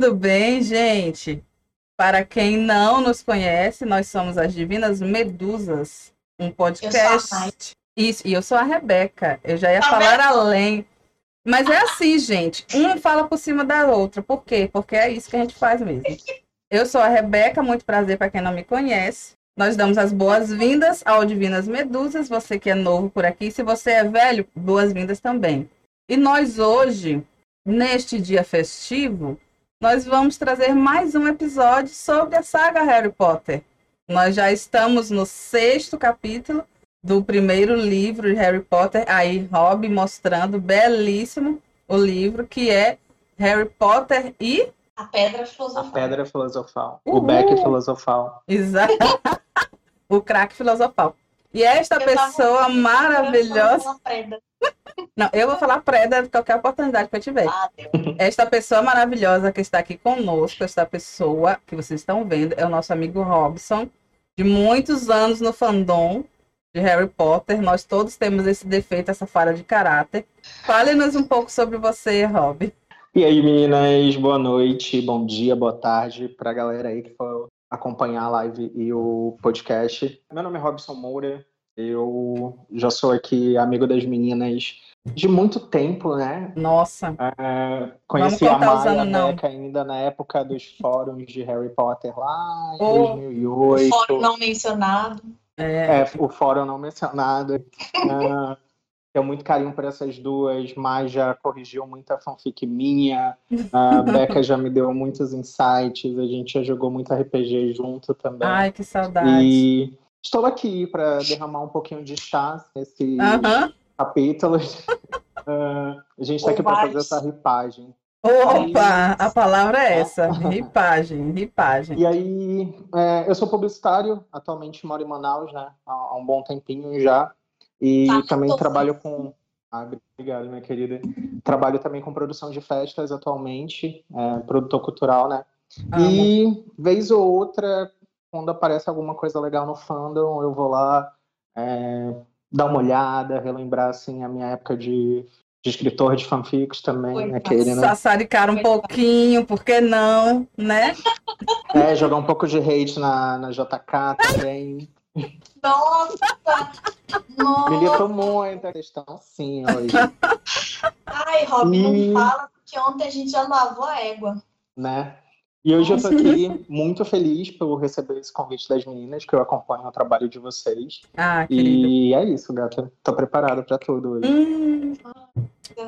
Tudo bem, gente? Para quem não nos conhece, nós somos as Divinas Medusas, um podcast. Isso, e eu sou a Rebeca. Eu já ia Tá falar além. Mas é assim, gente. Um fala por cima da outra. Por quê? Porque é isso que a gente faz mesmo. Eu sou a Rebeca, muito prazer para quem não me conhece. Nós damos as boas-vindas ao Divinas Medusas, você que é novo por aqui. Se você é velho, boas-vindas também. E nós hoje, neste dia festivo, nós vamos trazer mais um episódio sobre a saga Harry Potter. Nós já estamos no sexto capítulo do primeiro livro de Harry Potter, aí Rob mostrando belíssimo o livro que é Harry Potter e A pedra A filosofal. pedra filosofal. Uhul. O beck filosofal. Exato. o craque filosofal. E esta Eu pessoa maravilhosa. Não, eu vou falar preda de qualquer oportunidade que eu tiver. Ah. Esta pessoa maravilhosa que está aqui conosco, esta pessoa que vocês estão vendo, é o nosso amigo Robson, de muitos anos no fandom de Harry Potter. Nós todos temos esse defeito, essa falha de caráter. Fale-nos um pouco sobre você, Rob. E aí, meninas, boa noite, bom dia, boa tarde pra galera aí que for acompanhar a live e o podcast. Meu nome é Robson Moura, eu já sou aqui amigo das meninas de muito tempo, né? Nossa, É, conheci a Maia. Beca ainda na época dos fóruns de Harry Potter lá em Oh. 2008. Fórum não mencionado. é, É, o fórum não mencionado. Ah, tenho muito carinho por essas duas. Mas já corrigiu muita fanfic minha. A Becca já me deu muitos insights. A gente já jogou muito RPG junto também. ai, que saudade. e estou aqui para derramar um pouquinho de chá nesses Aham. capítulos. Ah, a gente está aqui para fazer essa ripagem. Opa, a palavra é essa, ripagem, ripagem. E aí, é, eu sou publicitário, atualmente moro em Manaus, né? Há, há um bom tempinho já. E Tá, também tô trabalho feliz. com. Ah, obrigado, minha querida. Trabalho também com produção de festas atualmente, é, produtor cultural, né? Amo. E vez ou outra, quando aparece alguma coisa legal no fandom, eu vou lá é, dar uma olhada, relembrar assim a minha época de, de escritor de fanfics também, Foi, aquele, né? Sassaricar um pouquinho, por que não, né? É, jogar um pouco de hate na, na JK também. Nossa! Nossa! Militou muito a questão, sim, hoje, Ai, Robin, E- não fala, porque ontem a gente já lavou a égua. né? E hoje eu tô aqui muito feliz por receber esse convite das meninas, que eu acompanho o trabalho de vocês. Ah, querido. E é isso, gata. Tô preparado pra tudo hoje. Hum,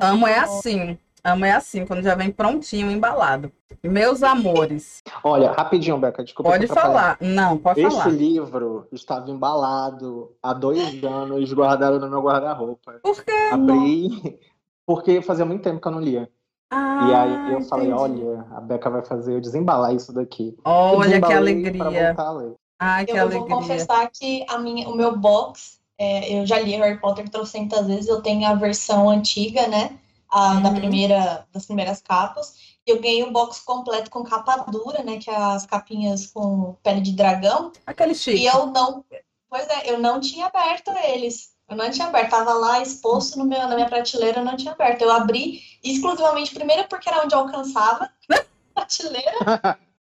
amo é assim. Amo é assim, quando já vem prontinho, embalado. Meus amores, Olha, rapidinho, Beca, desculpa. pode falar. Não, pode Esse falar. livro estava embalado há dois anos, guardado no meu guarda-roupa. Por quê? Abri, porque fazia muito tempo que eu não lia. Ah, e aí eu falei, entendi. olha, a Beca vai fazer eu desembalar isso daqui. Olha que alegria. voltar a ler. Ai, que Eu vou alegria. confessar que a minha, o meu box, é, eu já li Harry Potter trocentas vezes, eu tenho a versão antiga, né? A, da Uhum. primeira, das primeiras capas. Eu ganhei o box completo com capa dura, né? Que é as capinhas com pele de dragão. Aquele E chique. eu não. Pois é, eu não tinha aberto eles. Eu não tinha aberto. Tava lá exposto no meu, na minha prateleira, eu não tinha aberto. Eu abri exclusivamente, primeiro porque era onde eu alcançava a prateleira.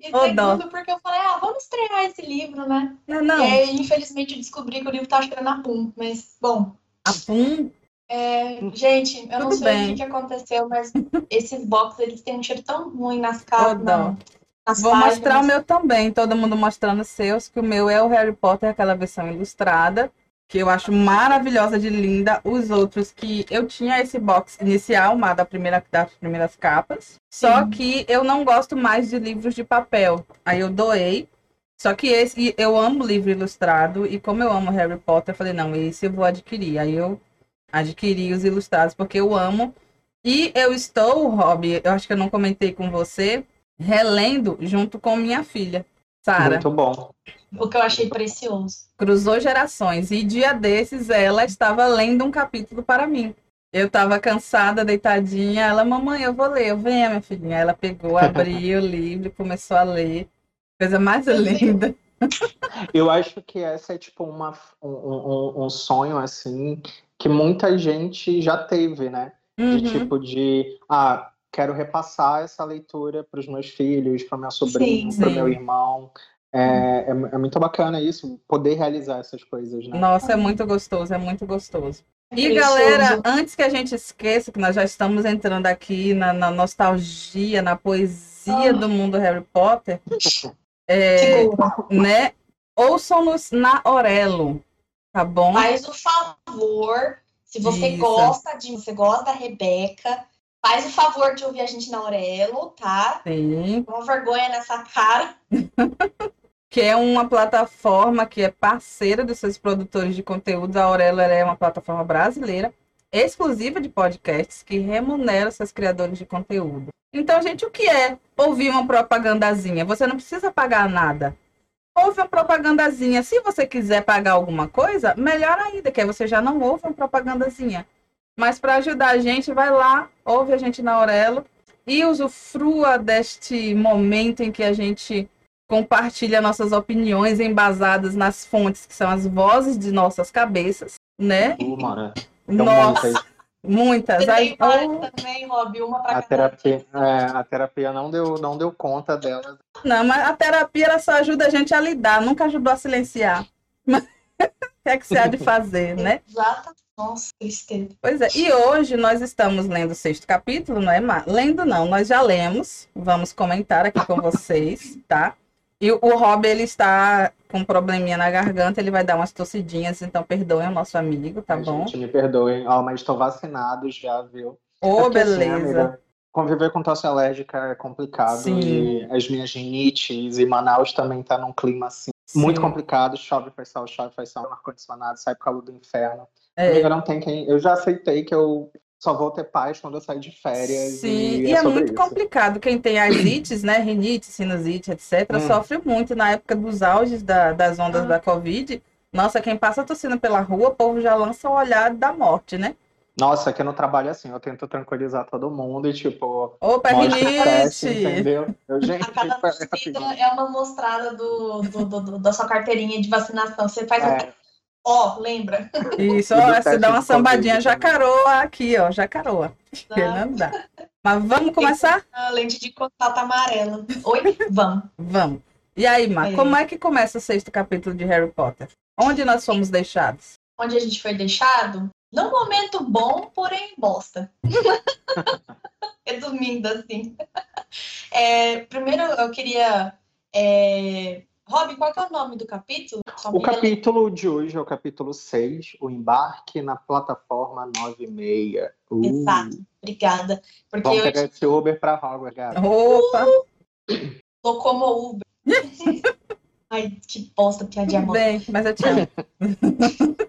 E dó. segundo, porque eu falei, ah, vamos estrear esse livro, né? Não, não. E aí, infelizmente, eu descobri que o livro tá cheirando a pum. Mas, bom, A pum. é, gente, eu não Tudo sei bem. o que, aconteceu, mas esses boxes, eles têm um cheiro tão ruim nas dó. na- nas Vou páginas. mostrar o meu também, todo mundo mostrando os seus, que o meu é o Harry Potter, aquela versão ilustrada, que eu acho maravilhosa de linda. Os outros que eu tinha esse box inicial, uma da primeira, das primeiras capas, só Sim. que eu não gosto mais de livros de papel. Aí eu doei. Só que esse, eu amo livro ilustrado, e como eu amo Harry Potter, eu falei, não, esse eu vou adquirir. Aí eu adquiri os ilustrados, porque eu amo. E eu estou, Rob, eu acho que eu não comentei com você, relendo junto com minha filha, Sara. Muito bom. O que eu achei precioso. Cruzou gerações. E dia desses ela estava lendo um capítulo para mim. Eu estava cansada, deitadinha. Ela, mamãe, eu vou ler. Eu, venha, minha filhinha. Ela pegou, abriu o livro, começou a ler. Coisa mais linda. Eu acho que essa é tipo uma, um, um, um sonho assim que muita gente já teve, né? De Uhum. tipo de ah, quero repassar essa leitura para os meus filhos, para meu sobrinho, Sim, para meu irmão. É, é, é muito bacana isso, poder realizar essas coisas, né? Nossa, é muito gostoso, é muito gostoso. E Precioso. galera, antes que a gente esqueça que nós já estamos entrando aqui na, na nostalgia, na poesia Ah. do mundo Harry Potter, é, né? Ouçam-nos na Orelo, tá bom? Faz o favor, se você Isso. gosta de, você gosta da Rebeca, faz o favor de ouvir a gente na Aurelo, tá? Sim. Uma vergonha nessa cara. que é uma plataforma que é parceira dos seus produtores de conteúdos. A Aurelo é uma plataforma brasileira exclusiva de podcasts que remunera seus criadores de conteúdo. Então, gente, o que é ouvir uma propagandazinha? Você não precisa pagar nada. Ouve uma propagandazinha. Se você quiser pagar alguma coisa, melhor ainda, que aí você já não ouve uma propagandazinha. Mas para ajudar a gente, vai lá, ouve a gente na Aurelo e usufrua deste momento em que a gente compartilha nossas opiniões embasadas nas fontes que são as vozes de nossas cabeças, né? Uh, mano, Nossa, muitas. muitas. Você Aí, oh, também, Rob, uma pra A terapia, é, a terapia não deu, não deu conta dela. não, mas a terapia ela só ajuda a gente a lidar, nunca ajudou a silenciar. Mas O que é que você há de fazer, né? Exata. Nossa, tristeza. Pois é, e hoje nós estamos lendo o sexto capítulo, não é? Lendo não, nós já lemos, vamos comentar aqui com vocês, tá? E o Rob, ele está com um probleminha na garganta, ele vai dar umas tossidinhas, então perdoem o nosso amigo, tá Ai, bom? Gente, me perdoem. Ó, mas estou vacinado já, viu? Ô, É porque, assim, beleza. amiga, conviver com tosse alérgica é complicado. Sim. E as minhas rinites e Manaus também tá num clima assim. Muito Sim. complicado, chove, faz sol, chove, faz sol, ar-condicionado, sai pro calor do inferno. É, Amiga, não tem quem. Eu já aceitei que eu só vou ter paz quando eu sair de férias. Sim, e, e é, é sobre muito isso. complicado. Quem tem artrites, né, rinite, sinusite, etc., Hum. sofre muito na época dos auges da- das ondas Ah. da Covid. Nossa, quem passa tossindo pela rua, o povo já lança o olhar da morte, né? Nossa, aqui no trabalho assim, eu tento tranquilizar todo mundo e tipo, Opa, mostra o teste, rinite! entendeu? Eu, gente, A cada é é uma mostrada do, do- do- do- da sua carteirinha de vacinação. Você faz. É, Ó, lembra? Isso, ó, você teste dá uma Covid sambadinha jacaroa aqui, ó, jacaroa. Porque não dá. Mas vamos começar? A lente de contato amarela. Oi? Vamos. Vamos. E aí, Mar, Aí. como é que começa o sexto capítulo de Harry Potter? Onde nós fomos deixados? Onde a gente foi deixado? Num momento bom, porém bosta. Resumindo assim. É, primeiro eu queria. É... Rob, qual que é o nome do capítulo? Só O capítulo de hoje é o capítulo 6, o embarque na plataforma 96. Uh, Exato. Obrigada. Porque Vamos eu pegar esse Uber pra Hogwarts, galera. Opa, tô como Uber. Ai, que bosta, piadinha tudo mole. bem, mas eu te amo.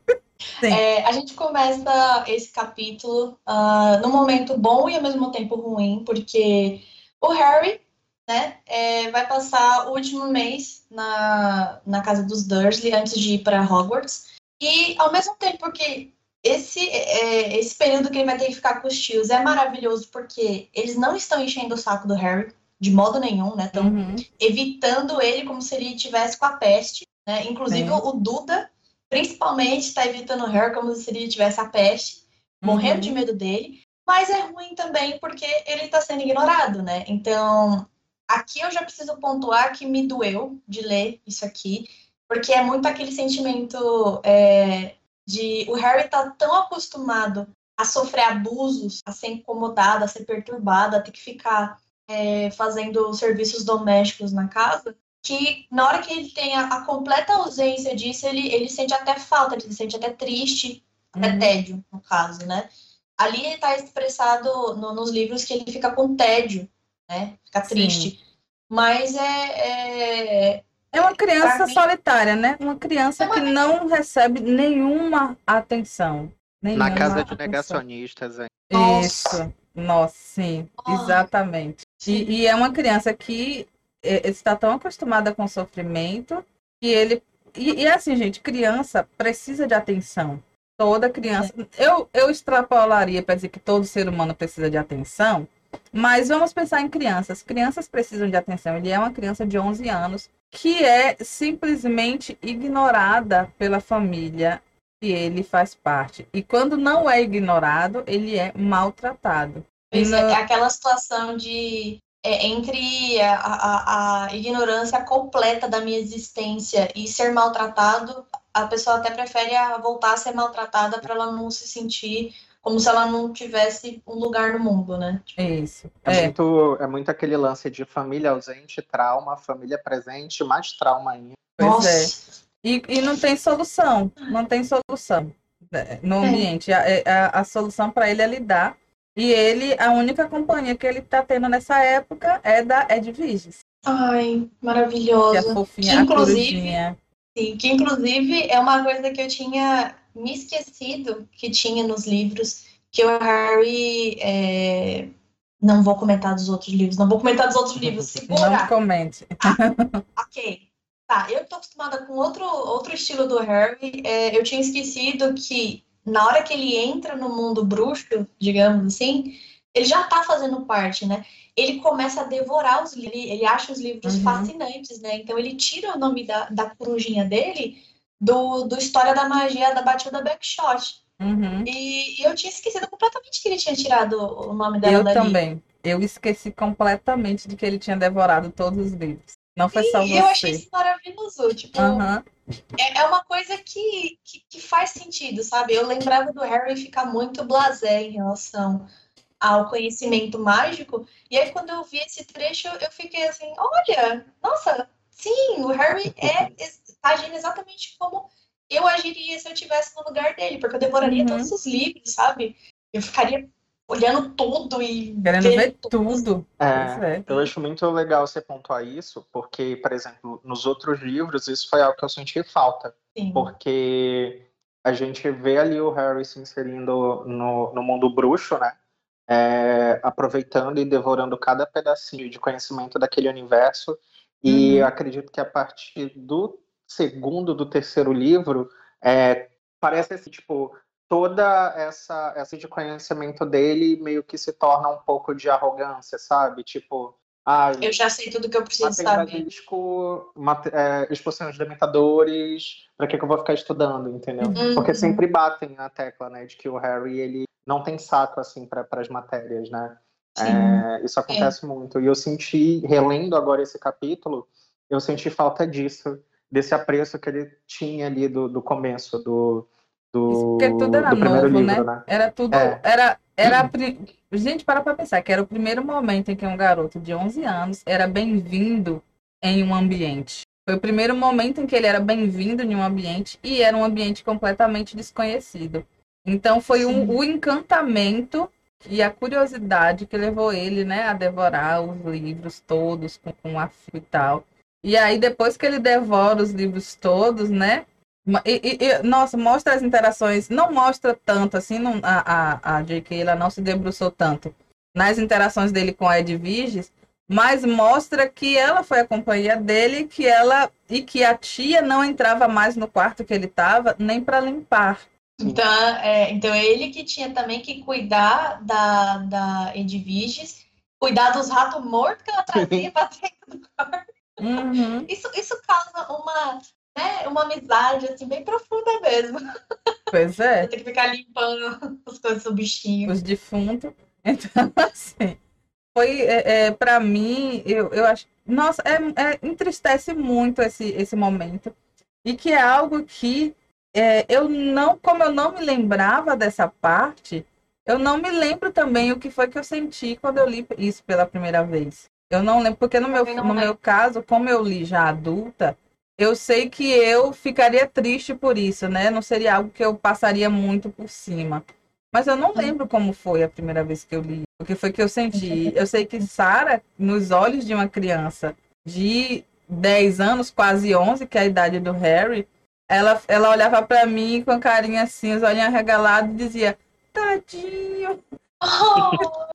Sim. É, a gente começa esse capítulo ah, num momento bom e ao mesmo tempo ruim, porque o Harry né, é, vai passar o último mês na, na casa dos Dursley antes de ir para Hogwarts. E ao mesmo tempo que esse, é, esse período que ele vai ter que ficar com os tios é maravilhoso, porque eles não estão enchendo o saco do Harry de modo nenhum, né? Estão Uhum. evitando ele como se ele tivesse com a peste, né? Inclusive o Duda, principalmente, está evitando o Harry como se ele tivesse a peste, morrendo Uhum. de medo dele. Mas é ruim também porque ele está sendo ignorado, né? Então, aqui eu já preciso pontuar que me doeu de ler isso aqui, porque é muito aquele sentimento é, de o Harry tá tão acostumado a sofrer abusos, a ser incomodado, a ser perturbado, a ter que ficar é, fazendo serviços domésticos na casa, que na hora que ele tem a, a completa ausência disso, ele, ele sente até falta, ele se sente até triste, até Uhum. tédio, no caso, né? Ali está expressado no- nos livros que ele fica com tédio, né? Fica Sim. triste. Mas é, é, É uma criança mim- solitária, né? Uma criança É uma que não recebe nenhuma atenção. Nenhuma Na casa de atenção. negacionistas, hein? Isso. Nossa, sim, Ah. exatamente. E, e é uma criança que eh, está tão acostumada com o sofrimento que ele. E, e assim, gente, criança precisa de atenção. Toda criança. Eu, eu extrapolaria para dizer que todo ser humano precisa de atenção, mas vamos pensar em crianças. Crianças precisam de atenção. Ele é uma criança de 11 anos que é simplesmente ignorada pela família que ele faz parte. E quando não é ignorado, ele é maltratado. É, é aquela situação de é, entre a, a, a, ignorância completa da minha existência e ser maltratado, a pessoa até prefere voltar a ser maltratada para ela não se sentir como se ela não tivesse um lugar no mundo, né? Isso. É, é. Muito, é muito aquele lance de família ausente, trauma, família presente, mais trauma ainda. Pois Nossa. é. E, e não tem solução, não tem solução né, no é. ambiente. É. A, a, a solução para ele é lidar. E ele, a única companhia que ele está tendo nessa época é da Ed Viges. Ai, maravilhosa. Que é fofinha, que, inclusive, sim, que inclusive é uma coisa que eu tinha me esquecido que tinha nos livros, que o Harry. É... Não vou comentar dos outros livros, não vou comentar dos outros livros. Segura. Não comente. Ah, ok. Tá, eu tô acostumada com outro, outro estilo do Harry. É, eu tinha esquecido que na hora que ele entra no mundo bruxo, digamos assim, ele já tá fazendo parte, né? Ele começa a devorar os livros, ele acha os livros uhum. fascinantes, né? Então ele tira o nome da, da corujinha dele do, do História da Magia da Batilda Backshot. Uhum. E, e, eu tinha esquecido completamente que ele tinha tirado o nome dela eu dali. Eu também. Eu esqueci completamente de que ele tinha devorado todos os livros. Não foi só e você. eu achei isso maravilhoso. Tipo, uhum. é, é uma coisa que, que, que, faz sentido, sabe? Eu lembrava do Harry ficar muito blasé em relação ao conhecimento mágico. E aí, quando eu vi esse trecho, eu fiquei assim: olha, nossa, sim, o Harry é tá agindo exatamente como eu agiria se eu estivesse no lugar dele, porque eu devoraria uhum. todos os livros, sabe? Eu ficaria olhando tudo e querendo ver tudo. É, é, eu acho muito legal você pontuar isso, porque, por exemplo, nos outros livros isso foi algo que eu senti falta, Sim. porque a gente vê ali o Harry se inserindo no, no mundo bruxo, né? É, aproveitando e devorando cada pedacinho de conhecimento daquele universo. E uhum. acredito que a partir do segundo, do terceiro livro, é, parece assim, tipo, toda essa, essa de conhecimento dele meio que se torna um pouco de arrogância, sabe? Tipo, ah, eu já sei tudo que eu preciso saber. Basilisco, é, expulsão de dementadores, para que, que eu vou ficar estudando, entendeu? Uhum. Porque sempre batem na tecla, né, de que o Harry ele não tem saco assim para as matérias, né? É, isso acontece é. muito. E eu senti, relendo agora esse capítulo, eu senti falta disso, desse apreço que ele tinha ali do, do começo, do, do, Porque tudo era novo, livro, né? né? Era tudo. É. Era, era a, gente, para pra pensar que era o primeiro momento em que um garoto de 11 anos era bem-vindo em um ambiente. Foi o primeiro momento em que ele era bem-vindo em um ambiente e era um ambiente completamente desconhecido. Então foi um, o encantamento e a curiosidade que levou ele, né, a devorar os livros todos com, com a e tal. E aí, depois que ele devora os livros todos, né? E, e, nossa, mostra as interações. Não mostra tanto, assim, não, a, a, a J.K. ela não se debruçou tanto nas interações dele com a Edviges, mas mostra que ela foi a companhia dele que ela e que a tia não entrava mais no quarto que ele estava nem para limpar. Então, é, então é ele que tinha também que cuidar da, da Edviges, cuidar dos ratos mortos que ela trazia para dentro do quarto. Uhum. Isso, isso causa uma, né, uma amizade assim, bem profunda mesmo. Pois é. Tem que ficar limpando as coisas do bichinho. Os defuntos. Então, assim, foi é, é para mim, eu, eu acho. Nossa, é, é, entristece muito esse, esse momento. E que é algo que é, eu não, como eu não me lembrava dessa parte, eu não me lembro também o que foi que eu senti quando eu li isso pela primeira vez. Eu não lembro, porque no meu, no meu caso, como eu li já adulta, eu sei que eu ficaria triste por isso, né? Não seria algo que eu passaria muito por cima. Mas eu não lembro como foi a primeira vez que eu li. O que foi que eu senti? Eu sei que Sara, nos olhos de uma criança de 10 anos, quase 11, que é a idade do Harry, ela, ela olhava para mim com a carinha assim, os olhinhos arregalados e dizia: Tadinho. Oh,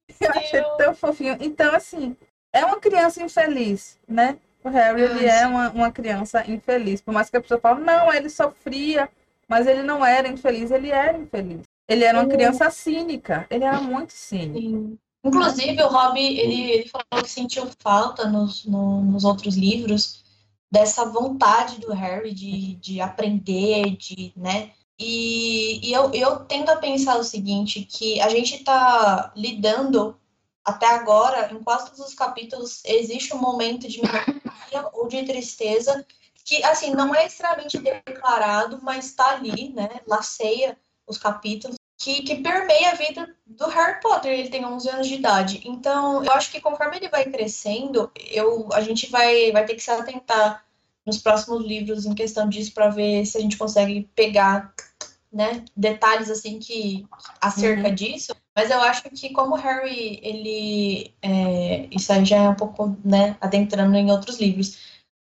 eu achei tão fofinho. Então, assim, é uma criança infeliz, né? O Harry, ele é uma, uma criança infeliz. Por mais que a pessoa fale, não, ele sofria, mas ele não era infeliz, ele era infeliz. Ele era uma criança cínica, ele era muito cínico. Sim. Inclusive, o Rob, ele, ele falou que sentiu falta nos, no, nos outros livros dessa vontade do Harry de, de aprender, de, né? E, e eu, eu tendo a pensar o seguinte, que a gente está lidando até agora, em quase todos os capítulos, existe um momento de melancolia ou de tristeza que, assim, não é extremamente declarado, mas está ali, né? Laceia os capítulos, que, que permeia a vida do Harry Potter. Ele tem 11 anos de idade. Então, eu acho que conforme ele vai crescendo, eu, a gente vai, vai ter que se atentar nos próximos livros em questão disso para ver se a gente consegue pegar né, detalhes assim que acerca uhum. disso. Mas eu acho que como o Harry, ele é, isso aí já é um pouco, né, adentrando em outros livros,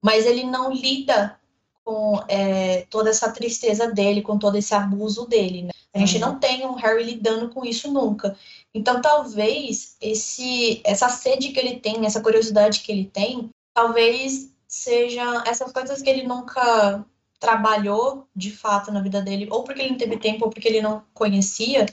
mas ele não lida com é, toda essa tristeza dele, com todo esse abuso dele, né? A gente uhum. não tem um Harry lidando com isso nunca. Então, talvez esse, essa sede que ele tem, essa curiosidade que ele tem, talvez seja essas coisas que ele nunca trabalhou de fato na vida dele, ou porque ele não teve tempo, ou porque ele não conhecia,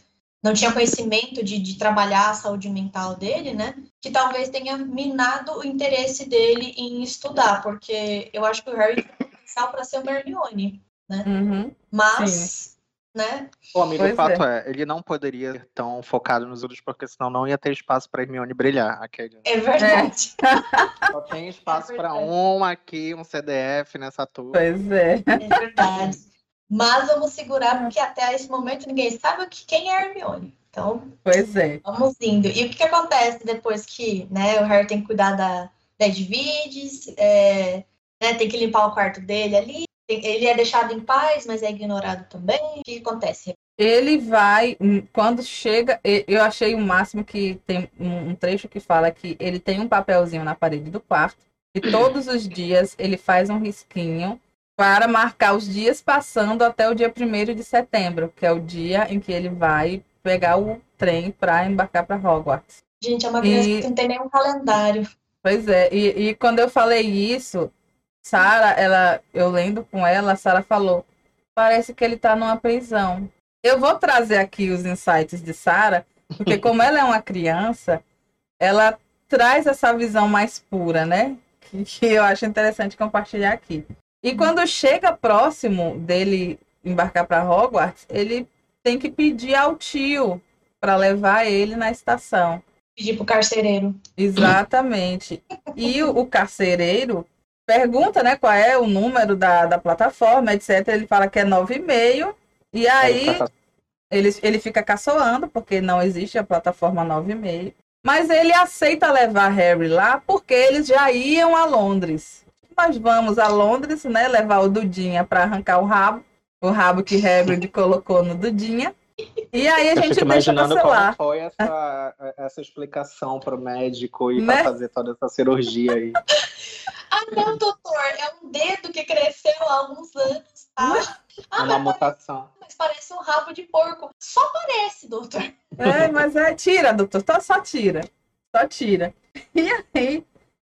não tinha conhecimento de, de trabalhar a saúde mental dele, né? Que talvez tenha minado o interesse dele em estudar, porque eu acho que o Harry potencial para ser uma Hermione, né? Uhum, Mas sim né? O amigo, pois o fato é. é. ele não poderia ser tão focado nos outros, porque senão não ia ter espaço para Hermione brilhar. Aquele... É verdade. É. Só tem espaço é para um aqui, um CDF nessa turma. Pois é. É verdade. Mas vamos segurar, porque até esse momento ninguém sabe o que, quem é Hermione. Então, pois é. Vamos indo. E o que, que acontece depois que né, o Harry tem que cuidar da, da é, né, tem que limpar o quarto dele ali, ele é deixado em paz, mas é ignorado também. O que acontece? Ele vai, hum, quando chega, eu achei o máximo que tem um trecho que fala que ele tem um papelzinho na parede do quarto e todos os dias ele faz um risquinho para marcar os dias passando até o dia 1 de setembro, que é o dia em que ele vai pegar o trem para embarcar para Hogwarts. Gente, é uma criança e... que não tem nenhum calendário. Pois é, e, e quando eu falei isso, Sara, ela, eu lendo com ela, a Sara falou: parece que ele está numa prisão. Eu vou trazer aqui os insights de Sara, porque como ela é uma criança, ela traz essa visão mais pura, né? Que, que eu acho interessante compartilhar aqui. E quando chega próximo dele embarcar para Hogwarts, ele tem que pedir ao tio para levar ele na estação. Pedir pro carcereiro. Exatamente. E o, o carcereiro pergunta, né, qual é o número da, da plataforma, etc. Ele fala que é 9,5. E aí ele, ele fica caçoando, porque não existe a plataforma 9,5. Mas ele aceita levar Harry lá porque eles já iam a Londres. Nós vamos a Londres, né, levar o Dudinha para arrancar o rabo, o rabo que Hagrid colocou no Dudinha. E aí a Eu gente deixa imaginando como foi essa, essa explicação para o médico e né? para fazer toda essa cirurgia aí. Ah, não, doutor, é um dedo que cresceu há alguns anos. Tá? Ah, uma mutação. Mas parece um rabo de porco. Só parece, doutor. É, mas é, tira, doutor, só, só tira. Só tira. E aí,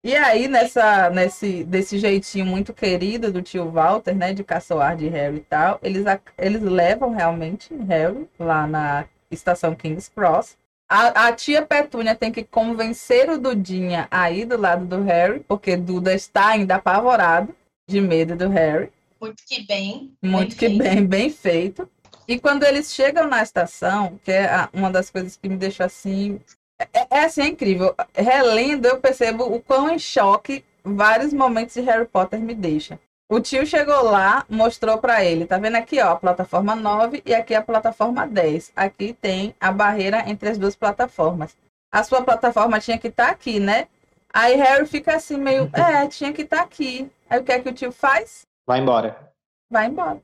e aí nessa, nesse, desse jeitinho muito querido do tio Walter, né, de caçoar de Harry e tal, eles, eles levam realmente Harry lá na estação King's Cross a, a, tia Petúnia tem que convencer o Dudinha a ir do lado do Harry, porque Duda está ainda apavorado de medo do Harry. Muito que bem. Muito bem que feito. bem, bem feito. E quando eles chegam na estação, que é uma das coisas que me deixa assim. É, é assim, é incrível. Relendo, eu percebo o quão em choque vários momentos de Harry Potter me deixam. O tio chegou lá, mostrou para ele, tá vendo aqui, ó, a plataforma 9 e aqui a plataforma 10. Aqui tem a barreira entre as duas plataformas. A sua plataforma tinha que estar tá aqui, né? Aí Harry fica assim meio, é, tinha que estar tá aqui. Aí o que é que o tio faz? Vai embora. Vai embora.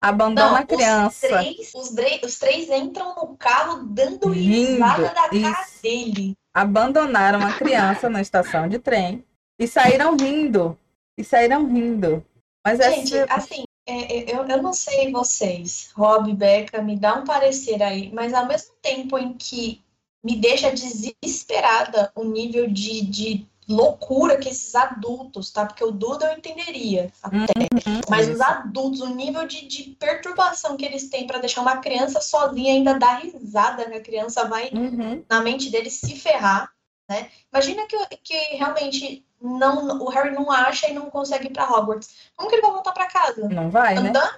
Abandona Não, a criança. Os três, os, os três entram no carro dando risada da isso. cara dele. Abandonaram a criança na estação de trem e saíram rindo. E saíram rindo. Mas Gente, assim, é, é, eu, eu não sei vocês, Rob, Beca, me dá um parecer aí, mas ao mesmo tempo em que me deixa desesperada o nível de, de loucura que esses adultos, tá? Porque o Duda eu entenderia até. Uhum, mas os adultos, o nível de, de perturbação que eles têm para deixar uma criança sozinha ainda dar risada, que a criança vai uhum. na mente deles se ferrar, né? Imagina que, que realmente não, o Harry não acha e não consegue ir pra Hogwarts. Como que ele vai voltar pra casa? Não vai, Andando? né?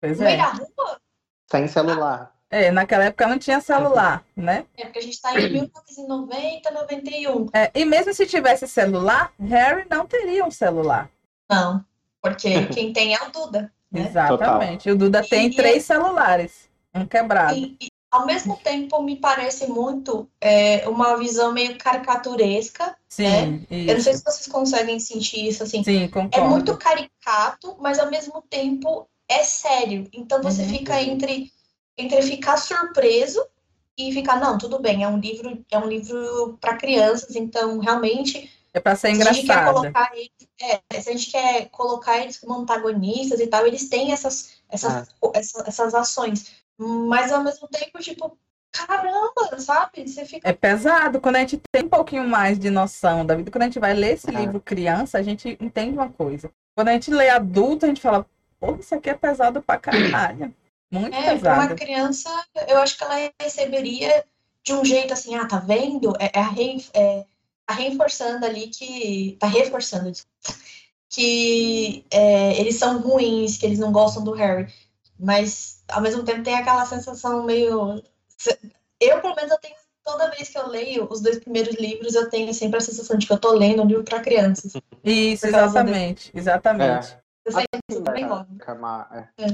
Pois no é. meio da rua? Sem celular. É, naquela época não tinha celular, né? É, porque a gente tá em 1990, 91. É, e mesmo se tivesse celular, Harry não teria um celular. Não, porque quem tem é o Duda. Né? Exatamente. O Duda tem E- três celulares, um quebrado. E, e, ao mesmo tempo, me parece muito é, uma visão meio caricaturesca. Sim, Eu não sei se vocês conseguem sentir isso assim. Sim, É concordo. muito caricato, mas ao mesmo tempo é sério. Então você Uhum. fica entre, entre ficar surpreso e ficar, não, tudo bem, é um livro, é um livro para crianças, então realmente É pra ser se a gente quer engraçada. colocar eles, é, se a gente quer colocar eles como antagonistas e tal, eles têm essas, essas, essa- essas ações. Mas ao mesmo tempo, tipo, caramba, sabe? Você fica. É pesado. Quando a gente tem um pouquinho mais de noção da vida, quando a gente vai ler esse É. livro criança, a gente entende uma coisa. Quando a gente lê adulto, a gente fala, pô, isso aqui é pesado pra caralho. Muito É, para uma pesado. criança, eu acho que ela receberia de um jeito assim, ah, tá vendo? É, é, é, tá reforçando ali que. Tá reforçando, desculpa, que é, eles são ruins, que eles não gostam do Harry. Mas ao mesmo tempo tem aquela sensação meio. Eu, pelo menos, eu tenho. Toda vez que eu leio os dois primeiros livros, eu tenho sempre a sensação de que eu tô lendo um livro para crianças. Isso, exatamente. Exatamente. Eu sei que Sim, isso também é, é. É.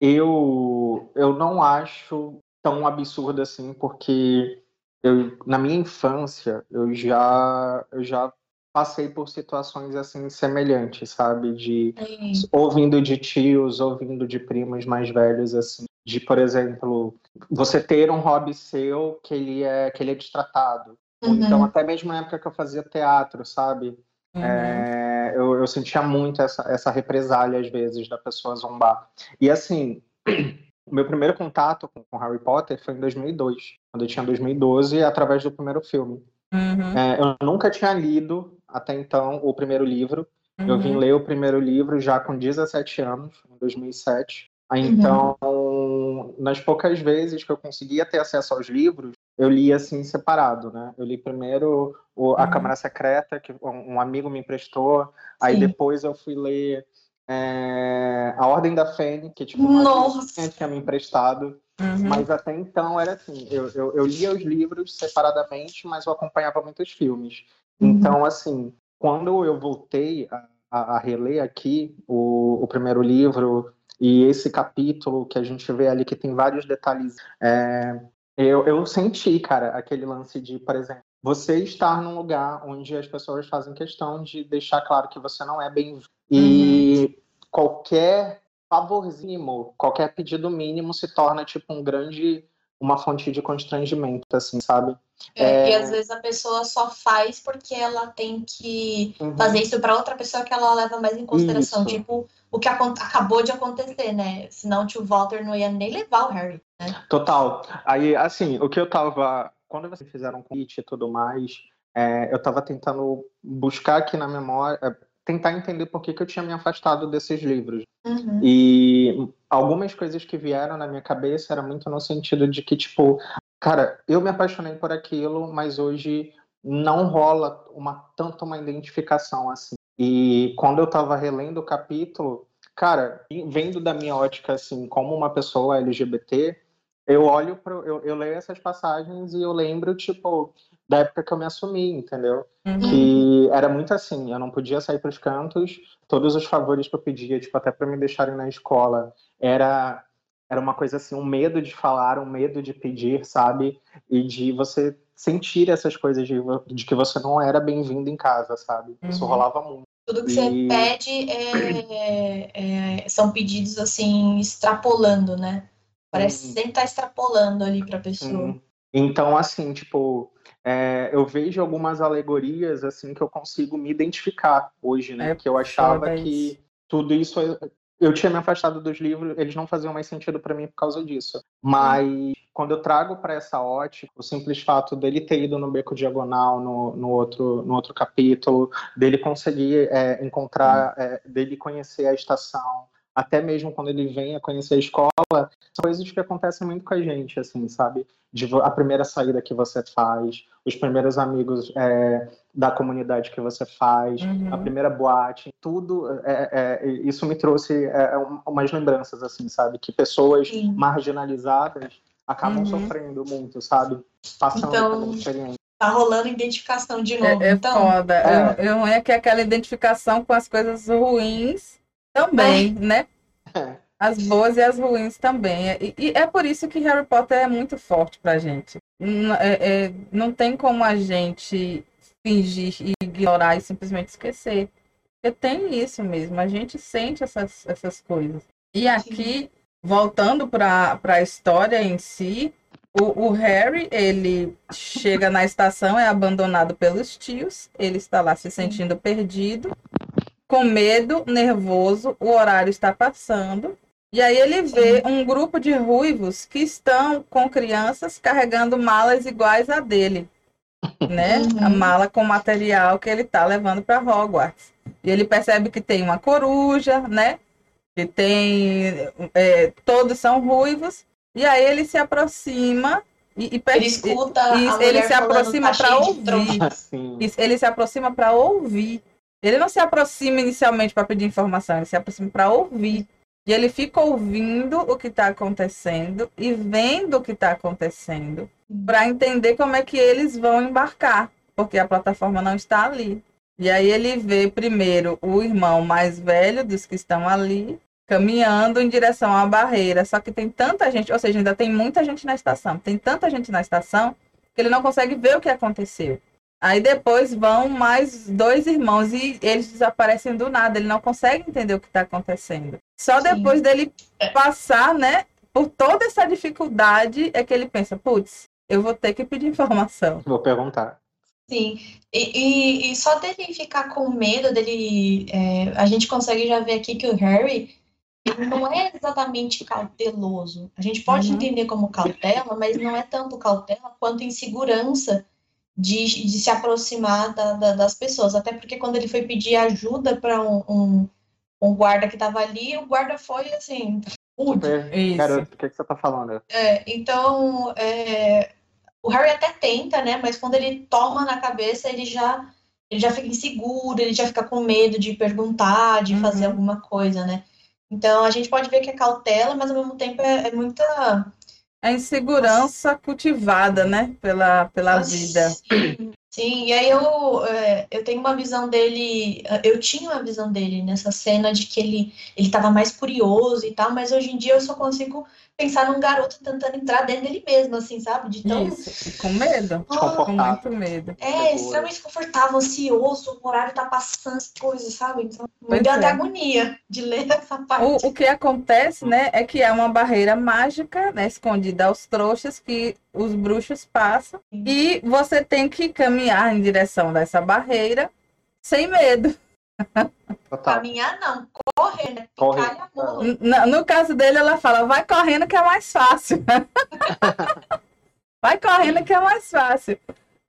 Eu, eu não acho tão absurdo assim, porque eu, na minha infância eu já, eu já passei por situações assim semelhantes, sabe? De ouvindo de tios, ouvindo de primos mais velhos, assim, de, por exemplo, você ter um hobby seu que ele é, que ele é destratado. Uhum. Então, até mesmo na época que eu fazia teatro, sabe? Uhum. É, eu, eu sentia muito essa, essa represália, às vezes, da pessoa zombar. E, assim, o meu primeiro contato com, com Harry Potter foi em 2002, quando eu tinha 2012, através do primeiro filme. Uhum. É, eu nunca tinha lido, até então, o primeiro livro. Eu Uhum. vim ler o primeiro livro já com 17 anos, em 2007. Aí, Então, nas poucas vezes que eu conseguia ter acesso aos livros, eu li assim separado, né? Eu li primeiro o, A Uhum. Câmara Secreta, que um amigo me emprestou. Aí Sim. depois eu fui ler é, A Ordem da Fênix, que tipo, Nossa! tinha me emprestado. Uhum. Mas até então era assim, eu, eu, eu lia os livros separadamente, mas eu acompanhava muitos filmes. Uhum. Então, assim, quando eu voltei a, a, a reler aqui o, o primeiro livro e esse capítulo que a gente vê ali que tem vários detalhes, é, eu, eu senti, cara, aquele lance de, por exemplo, você estar num lugar onde as pessoas fazem questão de deixar claro que você não é bem-vindo. E qualquer favorzinho, qualquer pedido mínimo se torna tipo um grande uma fonte de constrangimento, assim, sabe? É, E É. às vezes a pessoa só faz porque ela tem que Uhum. fazer isso para outra pessoa que ela leva mais em consideração. Isso. Tipo, o que acabou de acontecer, né? Senão o tio Walter não ia nem levar o Harry. Total. Aí, assim, o que eu tava. Quando vocês fizeram convite e tudo mais, é, eu tava tentando buscar aqui na memória, é, tentar entender por que, que eu tinha me afastado desses livros. Uhum. E algumas coisas que vieram na minha cabeça era muito no sentido de que, tipo, cara, eu me apaixonei por aquilo, mas hoje não rola uma tanto uma identificação assim. E quando eu tava relendo o capítulo, cara, vendo da minha ótica assim, como uma pessoa LGBT, eu olho pro, eu, eu leio essas passagens e eu lembro, tipo, da época que eu me assumi, entendeu? Uhum. que era muito assim, eu não podia sair para os cantos, todos os favores que eu pedia, tipo, até para me deixarem na escola, era era uma coisa assim, um medo de falar, um medo de pedir, sabe? E de você sentir essas coisas de, de que você não era bem-vindo em casa, sabe? Isso Uhum. rolava muito. Tudo que você E- pede é- é- são pedidos assim, extrapolando, né? Parece Sim. sempre estar extrapolando ali para a pessoa. Hum. Então, assim, tipo, é, eu vejo algumas alegorias assim que eu consigo me identificar hoje, né? É que eu achava que tudo isso eu tinha me afastado dos livros, eles não faziam mais sentido para mim por causa disso. Mas quando eu trago para essa ótica o simples fato dele ter ido no beco diagonal no, no outro no outro capítulo, dele conseguir é, encontrar, é, dele conhecer a estação, até mesmo quando ele vem a conhecer a escola, são coisas que acontecem muito com a gente, assim, sabe? De a primeira saída que você faz, os primeiros amigos é, da comunidade que você faz, Uhum. a primeira boate, tudo, é, é, isso me trouxe é, um- umas lembranças, assim, sabe? Que pessoas Sim. marginalizadas acabam Uhum. sofrendo muito, sabe? Passando Então, pela experiência. Tá rolando identificação de novo. É, é então, foda. É. Eu, eu é que aquela identificação com as coisas ruins também, né? É. As boas e as ruins também. E, e é por isso que Harry Potter é muito forte pra gente. N- é- é, não tem como a gente fingir e ignorar e simplesmente esquecer. Porque tem isso mesmo, a gente sente essas, essas coisas. E aqui, voltando para a história em si, o, o Harry, ele chega na estação, é abandonado pelos tios, ele está lá se sentindo perdido, com medo, nervoso, o horário está passando. E aí ele vê um grupo de ruivos que estão com crianças carregando malas iguais a dele, né? Uhum. A mala com material que ele está levando para Hogwarts. E ele percebe que tem uma coruja, né? Que tem. é, todos são ruivos. E aí ele se aproxima e, e per- ele escuta mulher ele se falando, aproxima tá pra cheio de ouvir. tronco. Assim, isso, ele se aproxima para ouvir. Ele não se aproxima inicialmente para pedir informação, ele se aproxima para ouvir. E ele fica ouvindo o que está acontecendo e vendo o que está acontecendo para entender como é que eles vão embarcar, porque a plataforma não está ali. E aí ele vê primeiro o irmão mais velho dos que estão ali caminhando em direção à barreira. Só que tem tanta gente, ou seja, ainda tem muita gente na estação. Tem tanta gente na estação que ele não consegue ver o que aconteceu. Aí depois vão mais dois irmãos e eles desaparecem do nada. Ele não consegue entender o que está acontecendo. Só Sim. depois dele passar, né, por toda essa dificuldade é que ele pensa, putz, eu vou ter que pedir informação. vou perguntar. Sim, e, e, e só dele ficar com medo dele, é, a gente consegue já ver aqui que o Harry não é exatamente cauteloso. A gente pode Uhum. entender como cautela, mas não é tanto cautela quanto insegurança de, de se aproximar da- da- das pessoas. Até porque quando ele foi pedir ajuda para um, um, um guarda que estava ali, o guarda foi assim, rude. Super, garoto, o que, que você tá falando? É, então, é, o Harry até tenta, né? Mas quando ele toma na cabeça, ele já, ele já fica inseguro, ele já fica com medo de perguntar, de Uhum. fazer alguma coisa, né? Então, a gente pode ver que é cautela, mas ao mesmo tempo é, é muita... A insegurança cultivada, né, pela, pela vida. Sim, sim, e aí eu, é, eu tenho uma visão dele, eu tinha uma visão dele nessa cena de que ele ele estava mais curioso e tal, mas hoje em dia eu só consigo pensar num garoto tentando entrar dentro dele mesmo, assim, sabe? De tão Isso, e com medo, Ah, com muito medo. É, extremamente confortável, ansioso, o horário tá passando as coisas, sabe? Então, me deu é. até agonia de ler essa parte. O, o que acontece, né, é que é uma barreira mágica, né, escondida aos trouxas que os bruxos passam Sim. e você tem que caminhar em direção dessa barreira sem medo. Total. Caminhar não, correr, né? E. N- No, no caso dele, ela fala, vai correndo que é mais fácil. vai correndo que é mais fácil.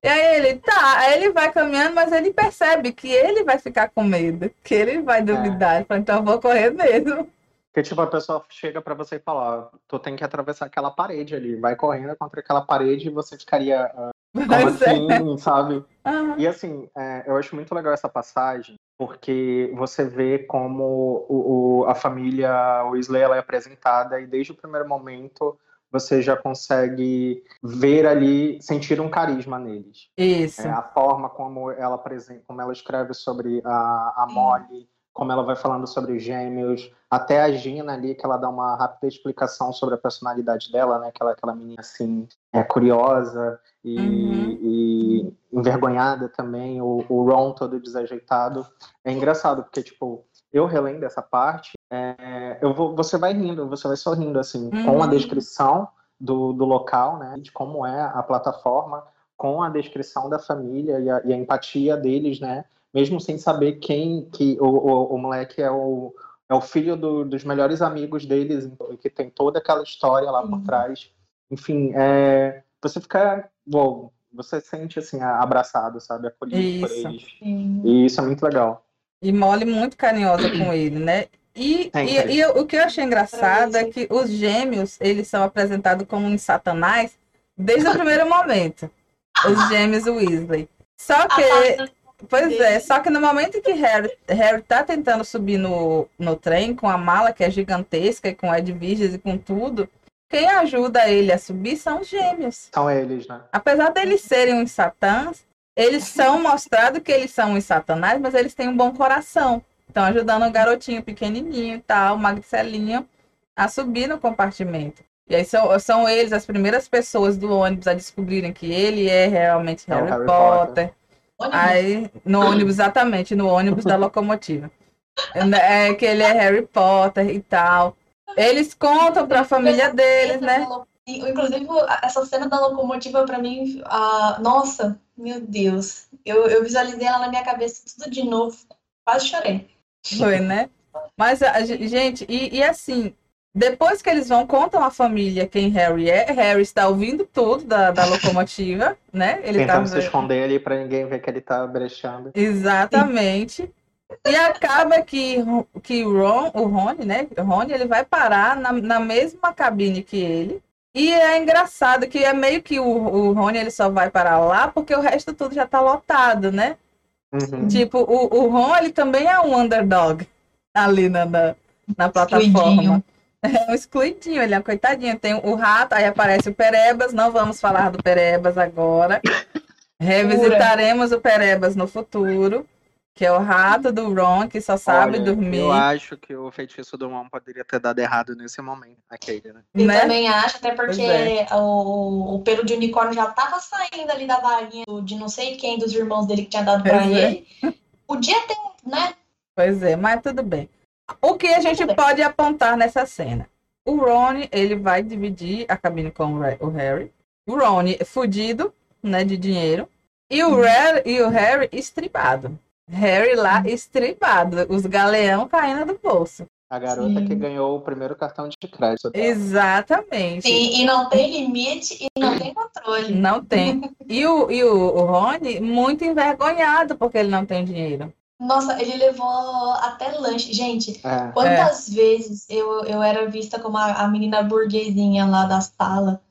E aí ele, tá, aí ele vai caminhando, mas ele percebe que ele vai ficar com medo, que ele vai duvidar. Ele fala, então eu vou correr mesmo. Porque, tipo, a pessoa chega pra você e fala, tu tem que atravessar aquela parede ali, vai correndo contra aquela parede e você ficaria, ah, como é. assim, sabe? Aham. E assim, é, eu acho muito legal essa passagem, porque você vê como o, o- a família Weasley ela é apresentada e desde o primeiro momento você já consegue ver ali, sentir um carisma neles. Isso. É, a forma como ela como ela escreve sobre a, a Molly, como ela vai falando sobre os gêmeos, até a Gina ali, que ela dá uma rápida explicação sobre a personalidade dela, né? Que ela é aquela menina assim, é curiosa e, Uhum. e envergonhada também, o, o Ron todo desajeitado. É engraçado, porque, tipo, eu relendo essa parte, é, eu vou, você vai rindo, você vai sorrindo, assim, com a Uhum. descrição do, do local, né? De como é a plataforma, com a descrição da família e a, e a empatia deles, né? Mesmo sem saber quem que o, o, o moleque é o, é o filho do- dos melhores amigos deles, então, e que tem toda aquela história lá por Sim. trás. Enfim, é, você fica, bom, você sente assim abraçado, sabe, acolhido por Isso. eles. Sim. E isso é muito legal. E Molly muito carinhosa com ele, né? E, e, e o que eu achei engraçado é que os gêmeos, eles são apresentados como um satanás desde o primeiro momento. Os gêmeos Weasley. Só A que, pois é, só que no momento em que Harry, Harry tá tentando subir no, no trem com a mala que é gigantesca e com Edviges e com tudo, quem ajuda ele a subir são os gêmeos. São eles, né? Apesar deles serem uns satãs, eles são mostrados que eles são uns satanás, mas eles têm um bom coração. Estão ajudando o garotinho pequenininho e tal, magricelinho, a subir no compartimento. E aí são, são eles as primeiras pessoas do ônibus a descobrirem que ele é realmente É o Harry, Harry Potter. Ônibus. Aí, no ônibus, exatamente, no ônibus da locomotiva. É que ele é Harry Potter e tal. Eles contam pra família deles, né? Inclusive, essa cena da locomotiva, pra mim, ah, nossa, meu Deus. Eu, eu visualizei ela na minha cabeça tudo de novo. Quase chorei. Foi, né? Mas, a ge- gente, e, e assim, depois que eles vão, contam à família quem Harry é. Harry está ouvindo tudo da, da locomotiva, né? Ele tá Tentando se esconder ali pra ninguém ver que ele tá brechando. Exatamente. E acaba que, que o Ron, o Rony, né? O Rony, ele vai parar na, na mesma cabine que ele. E é engraçado que é meio que o, o Rony ele só vai parar lá porque o resto tudo já tá lotado, né? Uhum. Tipo, o, o Ron, ele também é um underdog ali na, na, na plataforma. Excluidinho. É um excluidinho, ele é um coitadinho. Tem o rato, aí aparece o Perebas. Não vamos falar do Perebas agora. Revisitaremos o Perebas no futuro, que é o rato do Ron, que só sabe Olha, dormir. Eu acho que o feitiço do Mon poderia ter dado errado nesse momento. Aquele, né? Eu né? também acho, até porque é. o, o pelo de unicórnio já tava saindo ali da varinha do- de não sei quem dos irmãos dele que tinha dado pra Pois é. ele. Podia ter, né? Pois é, mas tudo bem. O que a gente pode apontar nessa cena? O Ron, ele vai dividir a cabine com o Harry. O Ron é fudido, né, de dinheiro. E o, Ra- e o Harry estribado. Harry lá estribado, os galeão caindo do bolso. A garota Sim. que ganhou o primeiro cartão de crédito. dela. Exatamente. Sim, e não tem limite e não tem controle. Não tem. E o, e o, o Rony, muito envergonhado porque ele não tem dinheiro. Nossa, ele levou até lanche. Gente, É. quantas vezes eu, eu era vista como a, a menina burguesinha lá da sala,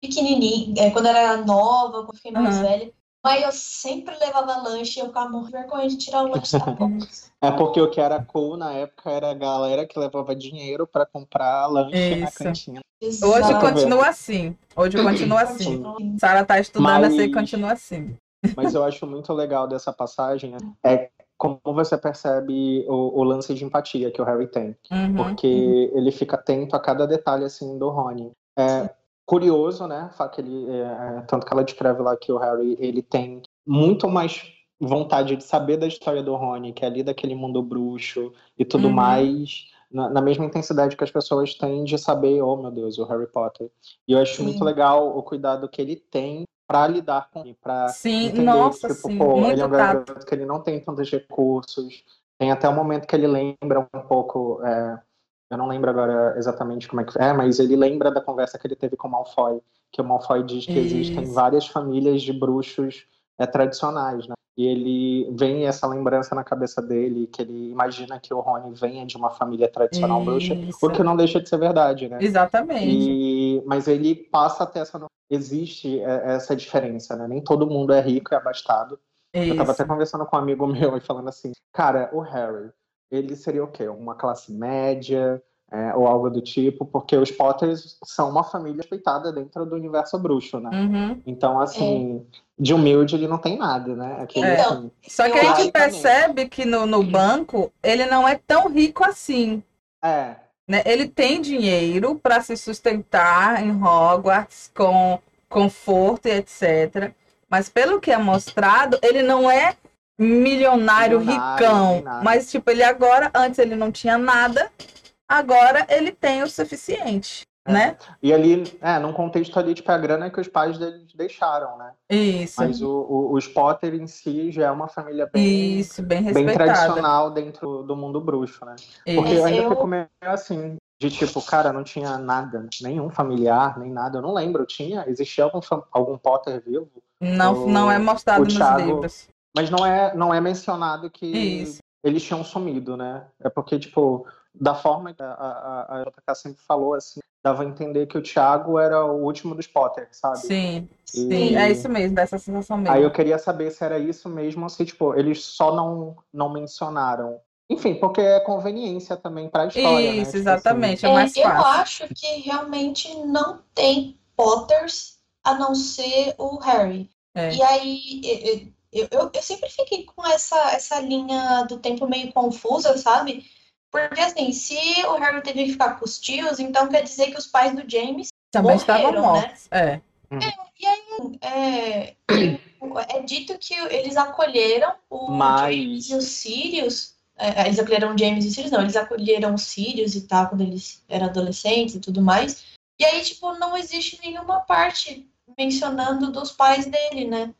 pequenininha, é, quando eu era nova, quando eu fiquei mais Uhum. velha. Mas eu sempre levava lanche e eu ficava morrendo de vergonha de tirar o lanche da boca. É porque o que era cool na época era a galera que levava dinheiro pra comprar lanche na Isso. cantina. Hoje Exato. continua assim. Hoje continua assim. Sara tá estudando Mas- assim e continua assim. Mas eu acho muito legal dessa passagem né, é como você percebe o, o lance de empatia que o Harry tem. Uhum. Porque ele fica atento a cada detalhe assim do Rony. É curioso, né? Que ele, é, é, tanto que ela descreve lá que o Harry ele tem muito mais vontade de saber da história do Rony, que é ali daquele mundo bruxo e tudo Uhum. mais, na, na mesma intensidade que as pessoas têm de saber, oh meu Deus, o Harry Potter. E eu acho Sim. muito legal o cuidado que ele tem para lidar com ele, para Sim, entender nossa, que, tipo, sim, pô, ele é um tato. garoto que ele não tem tantos recursos. Tem até o momento que ele lembra um pouco. é, eu não lembro agora exatamente como é que é, mas ele lembra da conversa que ele teve com o Malfoy, que o Malfoy diz que existem Isso. várias famílias de bruxos é, tradicionais, né? E ele vem essa lembrança na cabeça dele, que ele imagina que o Rony venha de uma família tradicional bruxa, Isso. o que não deixa de ser verdade, né? Exatamente. E, mas ele passa a ter essa. Existe é, essa diferença, né? Nem todo mundo é rico e abastado. Eu tava até Isso. conversando com um amigo meu e falando assim, cara, o Harry, ele seria o quê? Uma classe média é, ou algo do tipo? Porque os Potters são uma família respeitada dentro do universo bruxo, né? Uhum. Então, assim, de humilde ele não tem nada, né? Aquele, Então, assim, Só que a gente percebe que no, no banco ele não é tão rico assim. é, né? Ele tem dinheiro para se sustentar em Hogwarts com conforto e etc. Mas pelo que é mostrado, ele não é milionário, Milionário, ricão. Mas, tipo, ele agora, antes ele não tinha nada, agora ele tem o suficiente, É. né? e ali, é, num contexto ali, tipo, a grana que os pais deles deixaram, né? Isso. Mas o, o- os Potter em si já é uma família bem, Isso, bem bem tradicional dentro do mundo bruxo, né? Porque Isso. eu ainda Eu- fico meio assim, de tipo, cara, não tinha nada, nenhum familiar, nem nada. Eu não lembro, tinha? Existia algum, algum Potter vivo? Não, o- não é mostrado nos Thiago- livros. Mas não é, não é mencionado que Isso. eles tinham sumido, né? É porque, tipo, da forma que a, a, a JK sempre falou, assim, dava a entender que o Thiago era o último dos Potter, sabe? Sim, E- sim, é isso mesmo, dessa sensação mesmo. Aí eu queria saber se era isso mesmo ou se, tipo, eles só não, não mencionaram Enfim, porque é conveniência também para a história. Isso, né? exatamente, tipo é mais É, eu fácil. acho que realmente não tem Potters a não ser o Harry. É. E aí eu, eu, eu sempre fiquei com essa, essa linha do tempo meio confusa, sabe? Porque assim, se o Harry teve que ficar com os tios, então quer dizer que os pais do James Também estavam né? mortos. É. é, é dito que eles acolheram o Mas- James e os Sirius. é, eles acolheram o James e os Sirius, não, eles acolheram os Sirius e tal, quando eles eram adolescentes e tudo mais. E aí, tipo, não existe nenhuma parte mencionando dos pais dele, né?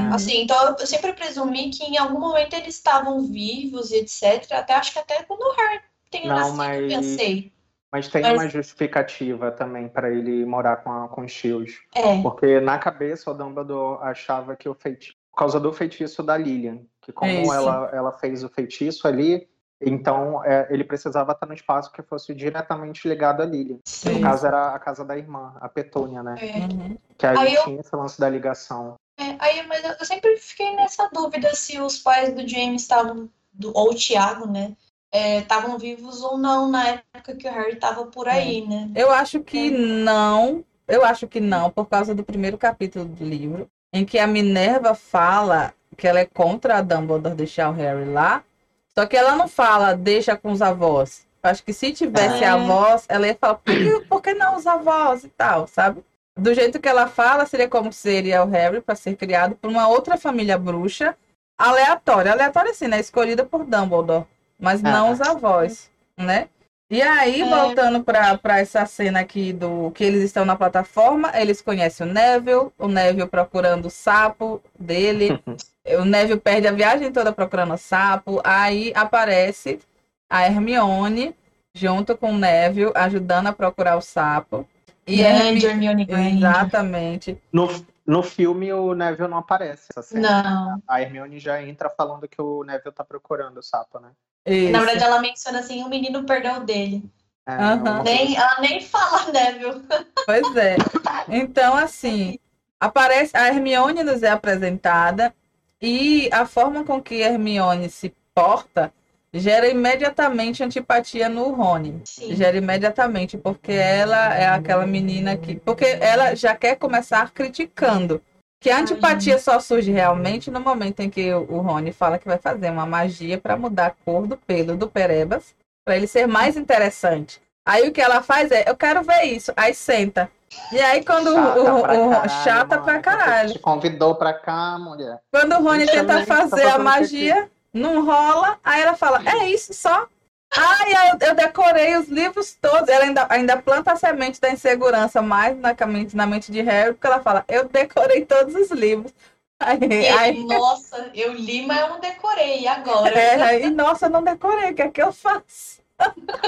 Hum. Assim, então eu sempre presumi que em algum momento eles estavam vivos e etc. Até acho que até quando o Harry tenha Não, nascido, mas- eu pensei. Mas tem Mas- uma justificativa também para ele morar com, a- com os tios. É, Porque na cabeça o Dumbledore achava que o feitiço. Por causa do feitiço da Lilian. Que como Isso. ela, ela fez o feitiço ali, então é, ele precisava estar no espaço que fosse diretamente ligado à Lilian. sim. No caso era a casa da irmã, a Petúnia, né? É. Uhum. Que aí, Aí eu- tinha esse lance da ligação. É, aí, mas eu sempre fiquei nessa dúvida se os pais do James estavam, do- ou o Thiago, né, é, estavam vivos ou não na época que o Harry estava por aí, né? Eu acho que não. Eu acho que não, por causa do primeiro capítulo do livro, em que a Minerva fala que ela é contra a Dumbledore deixar o Harry lá. Só que ela não fala deixa com os avós. Eu acho que se tivesse É. avós, ela ia falar, por que, por que não os avós e tal, sabe? Do jeito que ela fala, seria como seria o Harry para ser criado por uma outra família bruxa aleatória. Aleatória, assim, né? Escolhida por Dumbledore. Mas não Ah. os avós, né? E aí, É. voltando para essa cena aqui do que eles estão na plataforma, eles conhecem o Neville, o Neville procurando o sapo dele. o Neville perde a viagem toda procurando o sapo. Aí aparece a Hermione junto com o Neville, ajudando a procurar o sapo. E Granger, Hermione Granger. Exatamente. No, no filme o Neville não aparece essa cena. Não. A Hermione já entra falando que o Neville tá procurando o sapo, né? Isso. Na verdade, ela menciona assim, o menino perdeu o dele. É, uma Nem, ela nem fala, viu? Pois é. Então, assim, aparece a Hermione nos é apresentada e a forma com que a Hermione se porta gera imediatamente antipatia no Rony. Sim. Gera imediatamente, porque ela é aquela menina que. Porque ela já quer começar criticando. Que a antipatia só surge realmente no momento em que o Rony fala que vai fazer uma magia para mudar a cor do pelo do Perebas, para ele ser mais interessante. Aí o que ela faz é, eu quero ver isso. Aí senta. E aí quando Chata o, o- pra o- caralho, chata mano. pra caralho. Te convidou pra cá, mulher. Quando o Rony tenta fazer a magia, não rola. Aí ela fala, é isso só. Ai, eu, eu decorei os livros todos. Ela ainda, ainda planta a semente da insegurança mais na, mente- na mente de Harry, porque ela fala, eu decorei todos os livros. Aí, E aí, nossa, eu li, mas eu não decorei. E agora? é, aí, nossa, eu não decorei, o que é que eu faço?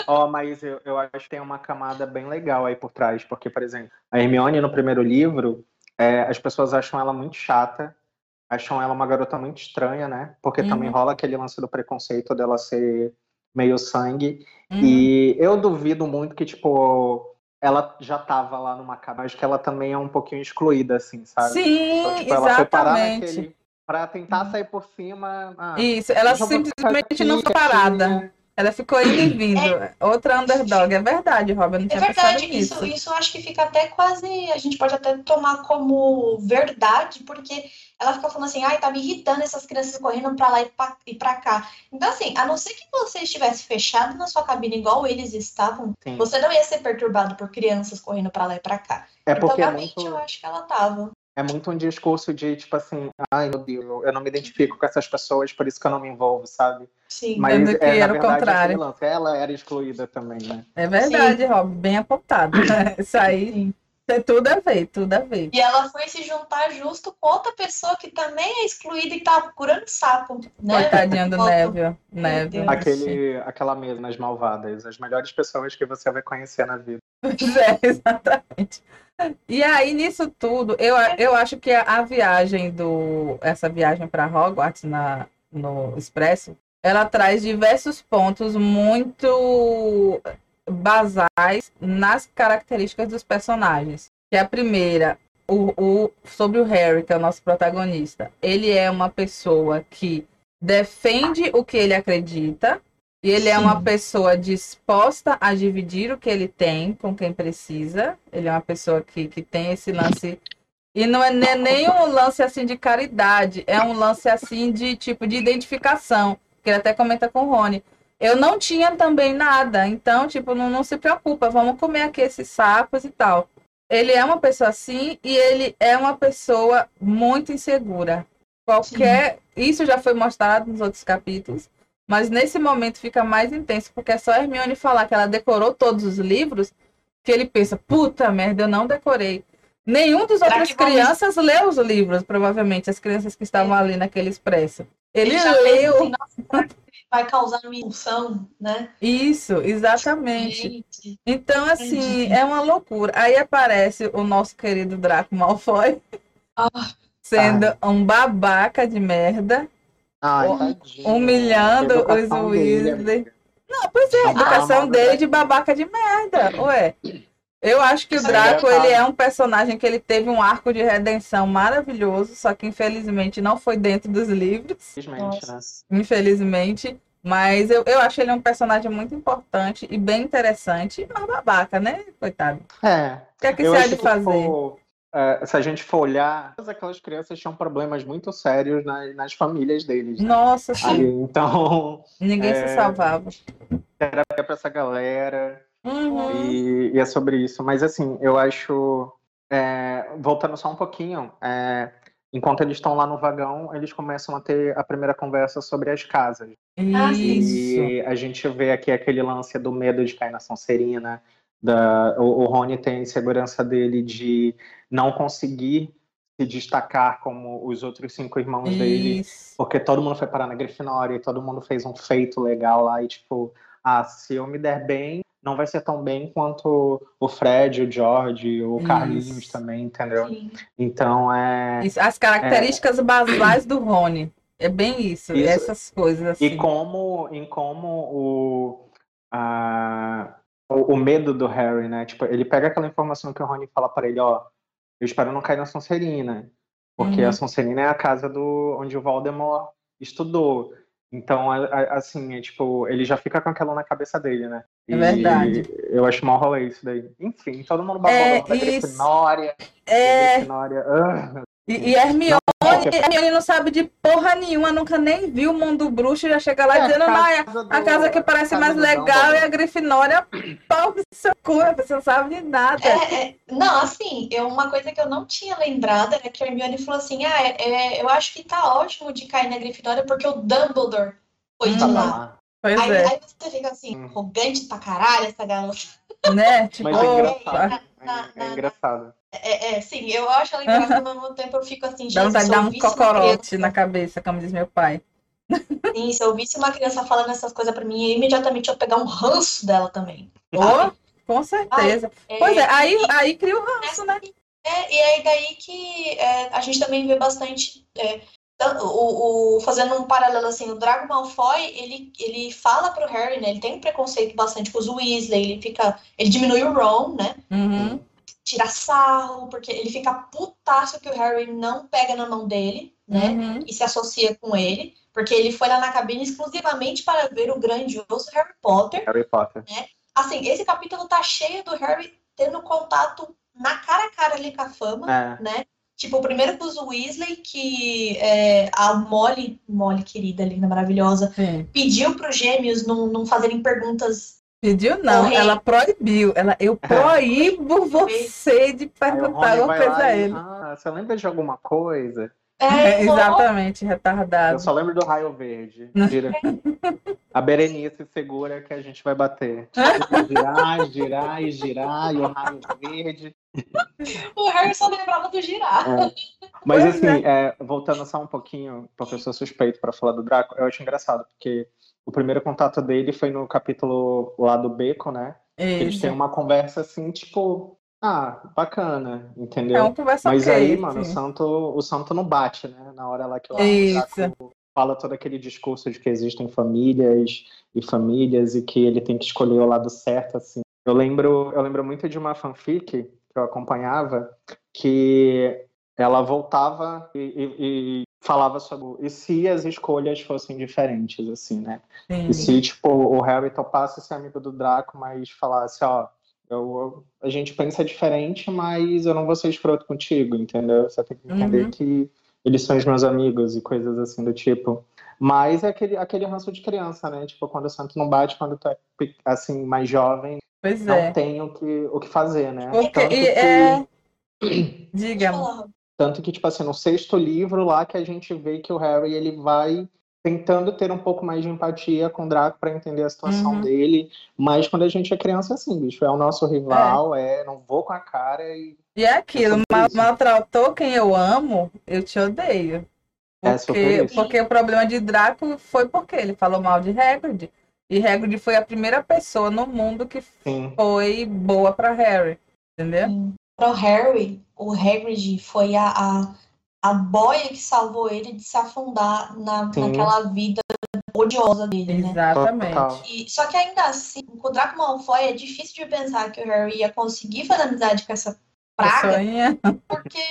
Ó, mas eu, eu acho que tem uma camada bem legal aí por trás, porque, por exemplo, a Hermione no primeiro livro, é, as pessoas acham ela muito chata, acham ela uma garota muito estranha, né? Porque Uhum. também rola aquele lance do preconceito dela ser meio sangue. Uhum. E eu duvido muito que, tipo, ela já tava lá numa casa, mas que ela também é um pouquinho excluída, assim, sabe? Sim, Então, tipo, ela exatamente. naquele. Pra tentar sair por cima. ah, Isso, ela simplesmente aqui, não foi parada. Ela ficou indo e vindo. Outra underdog. É verdade, Robin. Eu não É tinha verdade, pensado nisso. isso, isso eu acho que fica até quase. A gente pode até tomar como verdade, porque ela fica falando assim, ai, tá me irritando essas crianças correndo pra lá e pra, e pra cá. Então, assim, a não ser que você estivesse fechado na sua cabine igual eles estavam, Sim. você não ia ser perturbado por crianças correndo pra lá e pra cá. É Então, porque é realmente, muito. eu acho que ela tava. É muito um discurso de, tipo assim, ai meu Deus, eu não me identifico com essas pessoas, por isso que eu não me envolvo, sabe? Sim. Mas Sendo que é, era o verdade, contrário. lance, ela era excluída também, né? É verdade, Rob. Bem apontado. Isso aí Sim. tem tudo a ver, tudo a ver. E ela foi se juntar justo com outra pessoa que também é excluída e tá procurando sapo. Né? Coitadinho do. Neville. Neville. Aquele, aquela mesa nas malvadas, as melhores pessoas que você vai conhecer na vida. É, exatamente. E aí, nisso tudo, eu, eu acho que a, a viagem do. Essa viagem para Hogwarts na, no Expresso, ela traz diversos pontos muito basais nas características dos personagens. Que é a primeira, o, o, sobre o Harry, que é o nosso protagonista. Ele é uma pessoa que defende o que ele acredita, E ele é Sim. uma pessoa disposta a dividir o que ele tem com quem precisa. Ele é uma pessoa que, que tem esse lance. E não é ne- nem um lance assim de caridade, é um lance assim de tipo de identificação. Que ele até comenta com o Rony. Eu não tinha também nada, então, tipo, não, não se preocupa, vamos comer aqui esses sapos e tal. Ele é uma pessoa assim e ele é uma pessoa muito insegura. Qualquer. Isso já foi mostrado nos outros capítulos. Mas nesse momento fica mais intenso, porque é só a Hermione falar que ela decorou todos os livros, que ele pensa, puta merda, eu não decorei. Nenhum dos Será outras que vamos- crianças leu os livros, provavelmente, as crianças que estavam ali naquele expresso. Ele já fez leu. assim, nossa, vai causar uma impulsão, né? Isso, exatamente. Gente, Então, assim, Entendi. é uma loucura. Aí aparece o nosso querido Draco Malfoy Ah. sendo um babaca de merda, Ai, Hum- humilhando os Weasley. Não, pois é, a Ah, educação mas- dele de babaca de merda, ué. Eu acho que o é Draco, ele é um personagem que ele teve um arco de redenção maravilhoso, só que infelizmente não foi dentro dos livros, Infelizmente, né? infelizmente. Mas eu, eu acho ele um personagem muito importante e bem interessante, mas babaca, né? Coitado. É, O que é que você há de que, fazer? tipo, é, se a gente for olhar, todas aquelas crianças tinham problemas muito sérios nas, nas famílias deles. Né? Nossa, sim, Aí, então, ninguém é, se salvava. terapia pra essa galera. Uhum. E, e é sobre isso. Mas assim, eu acho. é, voltando só um pouquinho, é, enquanto eles estão lá no vagão, eles começam a ter a primeira conversa sobre as casas. Ah. Isso. E a gente vê aqui aquele lance do medo de cair na Sonserina. Da, o, o Rony tem a insegurança dele de não conseguir se destacar como os outros cinco irmãos dele. Isso. Porque todo mundo foi parar na Grifinória e todo mundo fez um feito legal lá. E tipo, ah, se eu me der bem, não vai ser tão bem quanto o Fred, o George, o Isso. Carlinhos também, entendeu? Sim. Então é. Isso, As características basais do Rony. É bem isso, Isso. essas coisas assim. E como, em como o, a, o, o medo do Harry, né? Tipo, ele pega aquela informação que o Rony fala para ele, ó, eu espero não cair na Sonserina, porque Uhum. a Sonserina é a casa do onde o Voldemort estudou. Então, assim, é tipo, ele já fica com aquilo na cabeça dele, né? É verdade. Eu acho mal rolê isso daí. Enfim, todo mundo babando É, da isso. Grifinória. É, Grifinória. ah. E, e Hermione, Hermione não sabe de porra nenhuma, nunca nem viu o mundo bruxo e já chega lá É, dizendo, a "Ah, casa a casa que parece casa mais legal é a Grifinória, pau no seu cu, você não sabe de nada. É, é, não, assim, eu, uma coisa que eu não tinha lembrado era que a Hermione falou assim: ah, é, é, eu acho que tá ótimo de cair na Grifinória porque o Dumbledore foi de Hum. lá. Pois Aí, é, aí você fica assim, Hum. arrogante pra caralho essa garota. né? Tipo, Mas é opa, engraçado. Na- É, é na- engraçado. É, é, sim, eu acho ela engraçada, mas ao mesmo tempo eu fico assim, dá gente, vontade se de dar um cocorote na cabeça, como diz meu pai. Sim, se eu visse uma criança falando essas coisas pra mim, imediatamente eu pegar um ranço dela também. Oh, com certeza. Pois é, aí, aí cria o ranço, né? É, e aí daí que é, a gente também vê bastante. é, o, o- fazendo um paralelo assim, o Drago Malfoy, ele, ele fala pro Harry, né? Ele tem um preconceito bastante com os Weasley, ele fica. Ele diminui o Ron, né? Uhum. Tira sarro, porque ele fica putaço que o Harry não pega na mão dele, né? Uhum. E se associa com ele, porque ele foi lá na cabine exclusivamente para ver o grandioso Harry Potter. Harry Potter. Assim, esse capítulo tá cheio do Harry tendo contato na cara a cara ali com a fama É. né? Tipo, primeiro com os Weasley, que é, a Molly, Molly querida, linda, maravilhosa, Sim. pediu para os gêmeos não, não fazerem perguntas. Pediu não, Correio. ela proibiu. Ela, eu proíbo você de perguntar alguma coisa lá a ele. Ah, você lembra de alguma coisa? É, Exatamente, Eu retardado. só lembro do raio verde. Gira. A Berenice segura que a gente vai bater. Girar, girar e girar, e o raio verde. O Harry só lembrava do girar. Mas Pois assim, é, voltando só um pouquinho, professor suspeito para falar do Draco, eu acho engraçado, porque o primeiro contato dele foi no capítulo lá do Beco, né? Eles Isso. têm uma conversa assim, tipo, ah, bacana, É entendeu? uma conversa Mas ok, aí, mano, o santo, o santo não bate, né? Na hora lá que o Isso. Fala todo aquele discurso de que existem famílias e famílias e que ele tem que escolher o lado certo, assim. Eu lembro, eu lembro muito de uma fanfic que eu acompanhava que ela voltava e- e falava sobre e se as escolhas fossem diferentes, assim, né? Sim. E se, tipo, o Harry topasse ser amigo do Draco, mas falasse, ó, eu, a gente pensa diferente, mas eu não vou ser escroto contigo, entendeu? Você tem que entender Uhum. que eles são os meus amigos e coisas assim do tipo. Mas é aquele, aquele ranço de criança, né? Tipo, quando o santo não bate, quando tu é, assim, mais jovem, Pois não é. tem o que, o que fazer, né? Porque Tanto e que- é. Deixa Diga. Tanto que, tipo assim, no sexto livro lá que a gente vê que o Harry ele vai tentando ter um pouco mais de empatia com o Draco para entender a situação Uhum. dele. Mas quando a gente é criança, assim, bicho, é o nosso rival, é, não vou com a cara e. E é aquilo, mal- maltratou quem eu amo, eu te odeio. É Porque, isso. porque o problema de Draco foi porque ele falou mal de Hagrid. E Hagrid foi a primeira pessoa no mundo que Sim. foi boa pra Harry. Entendeu? Sim. Pro Harry, o Hagrid foi a, a, a boia que salvou ele de se afundar na, Sim. naquela vida odiosa dele, né? Exatamente. E, só que ainda assim, com o Draco Malfoy é difícil de pensar que o Harry ia conseguir fazer amizade com essa praga, Pessoinha. porque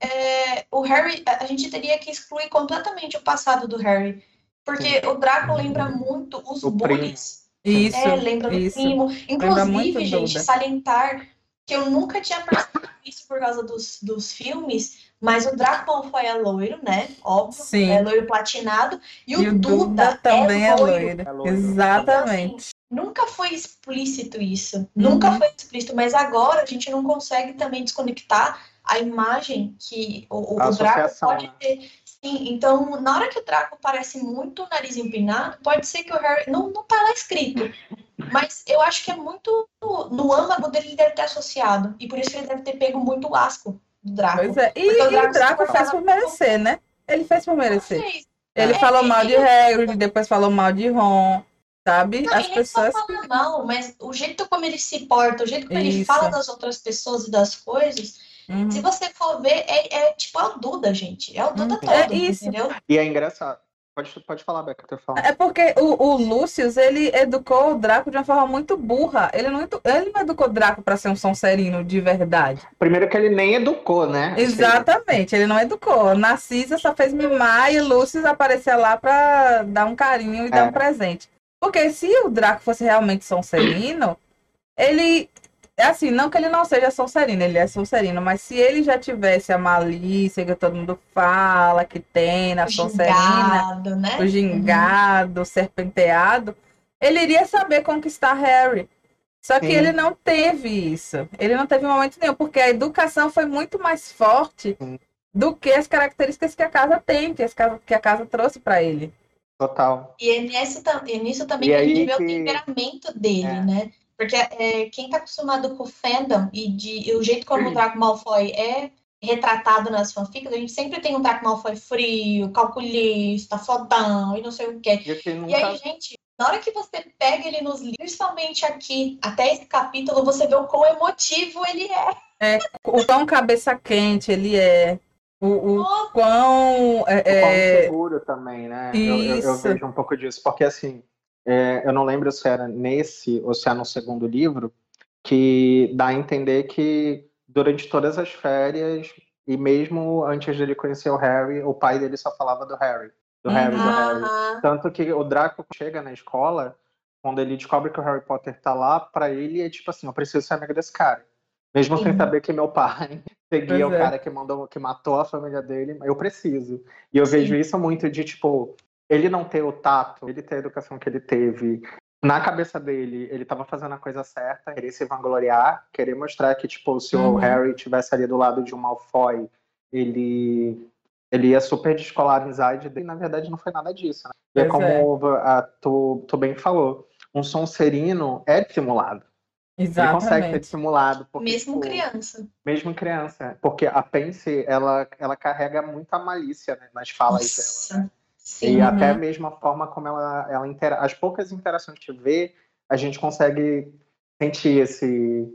é, o Harry, a gente teria que excluir completamente o passado do Harry. Porque o Draco lembra muito os O primo. bullies. Isso. É, lembra do isso. primo. muito Inclusive, gente, Duda. salientar que eu nunca tinha percebido isso por causa dos, dos filmes, mas o Draco Malfoy é loiro, né? Óbvio. Sim. É loiro platinado. E, E o Duda, também é loiro. É loiro. Exatamente. Nunca foi explícito isso. Uhum. Nunca foi explícito, mas agora a gente não consegue também desconectar a imagem que o, o- o Draco pode né? ter. Sim, então, na hora que o Draco parece muito o nariz empinado, pode ser que o Harry. Não, não tá lá escrito. Mas eu acho que é muito. No âmago dele, ele deve ter associado. E por isso que ele deve ter pego muito o asco do Draco. Pois é. E, o e Draco o Draco fez por merecer, né? Ele fez por merecer. Não. Ele É, falou ele- mal de Hagrid, depois falou mal de Ron, sabe? Não, As ele pessoas. só fala mal, mas o jeito como ele se porta, o jeito como ele Isso. fala das outras pessoas e das coisas, Uhum. se você for ver, é, é tipo o Duda, gente. É o Duda Uhum. todo, É isso. entendeu? E é engraçado. Pode, pode falar, Beca, eu tô falando. É porque o, o Lúcius, ele educou o Draco de uma forma muito burra. Ele não, ele não educou o Draco para ser um Sonserino de verdade. Primeiro que ele nem educou, né? Exatamente, ele não educou. Narcisa só fez mimar e o Lúcius aparecia lá para dar um carinho e dar É. um presente. Porque se o Draco fosse realmente Sonserino, ele. É assim, não que ele não seja Sonserino, ele é Sonserino, mas se ele já tivesse a malícia que todo mundo fala que tem na O Sonserina, gingado, né? o gingado, o serpenteado, ele iria saber conquistar Harry. Só que Sim. ele não teve isso. Ele não teve momento nenhum, porque a educação foi muito mais forte Sim. do que as características que a casa tem, que, as casa, que a casa trouxe para ele. Total. E é nesse, tam- e nisso também E que a gente aí vê o que- temperamento dele, É. né? Porque é, quem tá acostumado com o fandom e, de, e o jeito como Uhum. o Draco Malfoy é retratado nas fanfics, a gente sempre tem um Draco Malfoy frio, calculista, fodão e não sei o quê. E que E nunca aí, gente, na hora que você pega ele nos livros, principalmente aqui, até esse capítulo, você vê o quão emotivo ele é. O quão cabeça quente ele é. O, o quão. é, O quão é, seguro também, né? Eu, eu- eu Isso. vejo um pouco disso, porque assim, é, eu não lembro se era nesse ou se é no segundo livro, que dá a entender que durante todas as férias, e mesmo antes de ele conhecer o Harry, o pai dele só falava do Harry. Do Harry, do Harry. Tanto que o Draco chega na escola, quando ele descobre que o Harry Potter tá lá, pra ele é tipo assim, eu preciso ser amigo desse cara. Mesmo sem Sim. saber que meu pai seguia Pois o é. cara que mandou, que matou a família dele, eu preciso. E eu vejo isso muito de tipo, ele não ter o tato, ele ter a educação que ele teve. Na cabeça dele, ele tava fazendo a coisa certa, querer se vangloriar, querer mostrar que, tipo, se Uhum. o Harry tivesse ali do lado de um Malfoy, ele ele ia super descolar a amizade dele, e na verdade não foi nada disso, né? E é como a, tu, tu bem falou, um Sonserino é dissimulado. Ele consegue ser exatamente. dissimulado. Porque, mesmo tipo, criança. Mesmo criança. Porque a Pence, ela, ela carrega muita malícia né, nas falas dela. Nossa. Sim. E até mesmo a forma como ela, ela intera... As poucas interações que vê, a gente consegue sentir esse,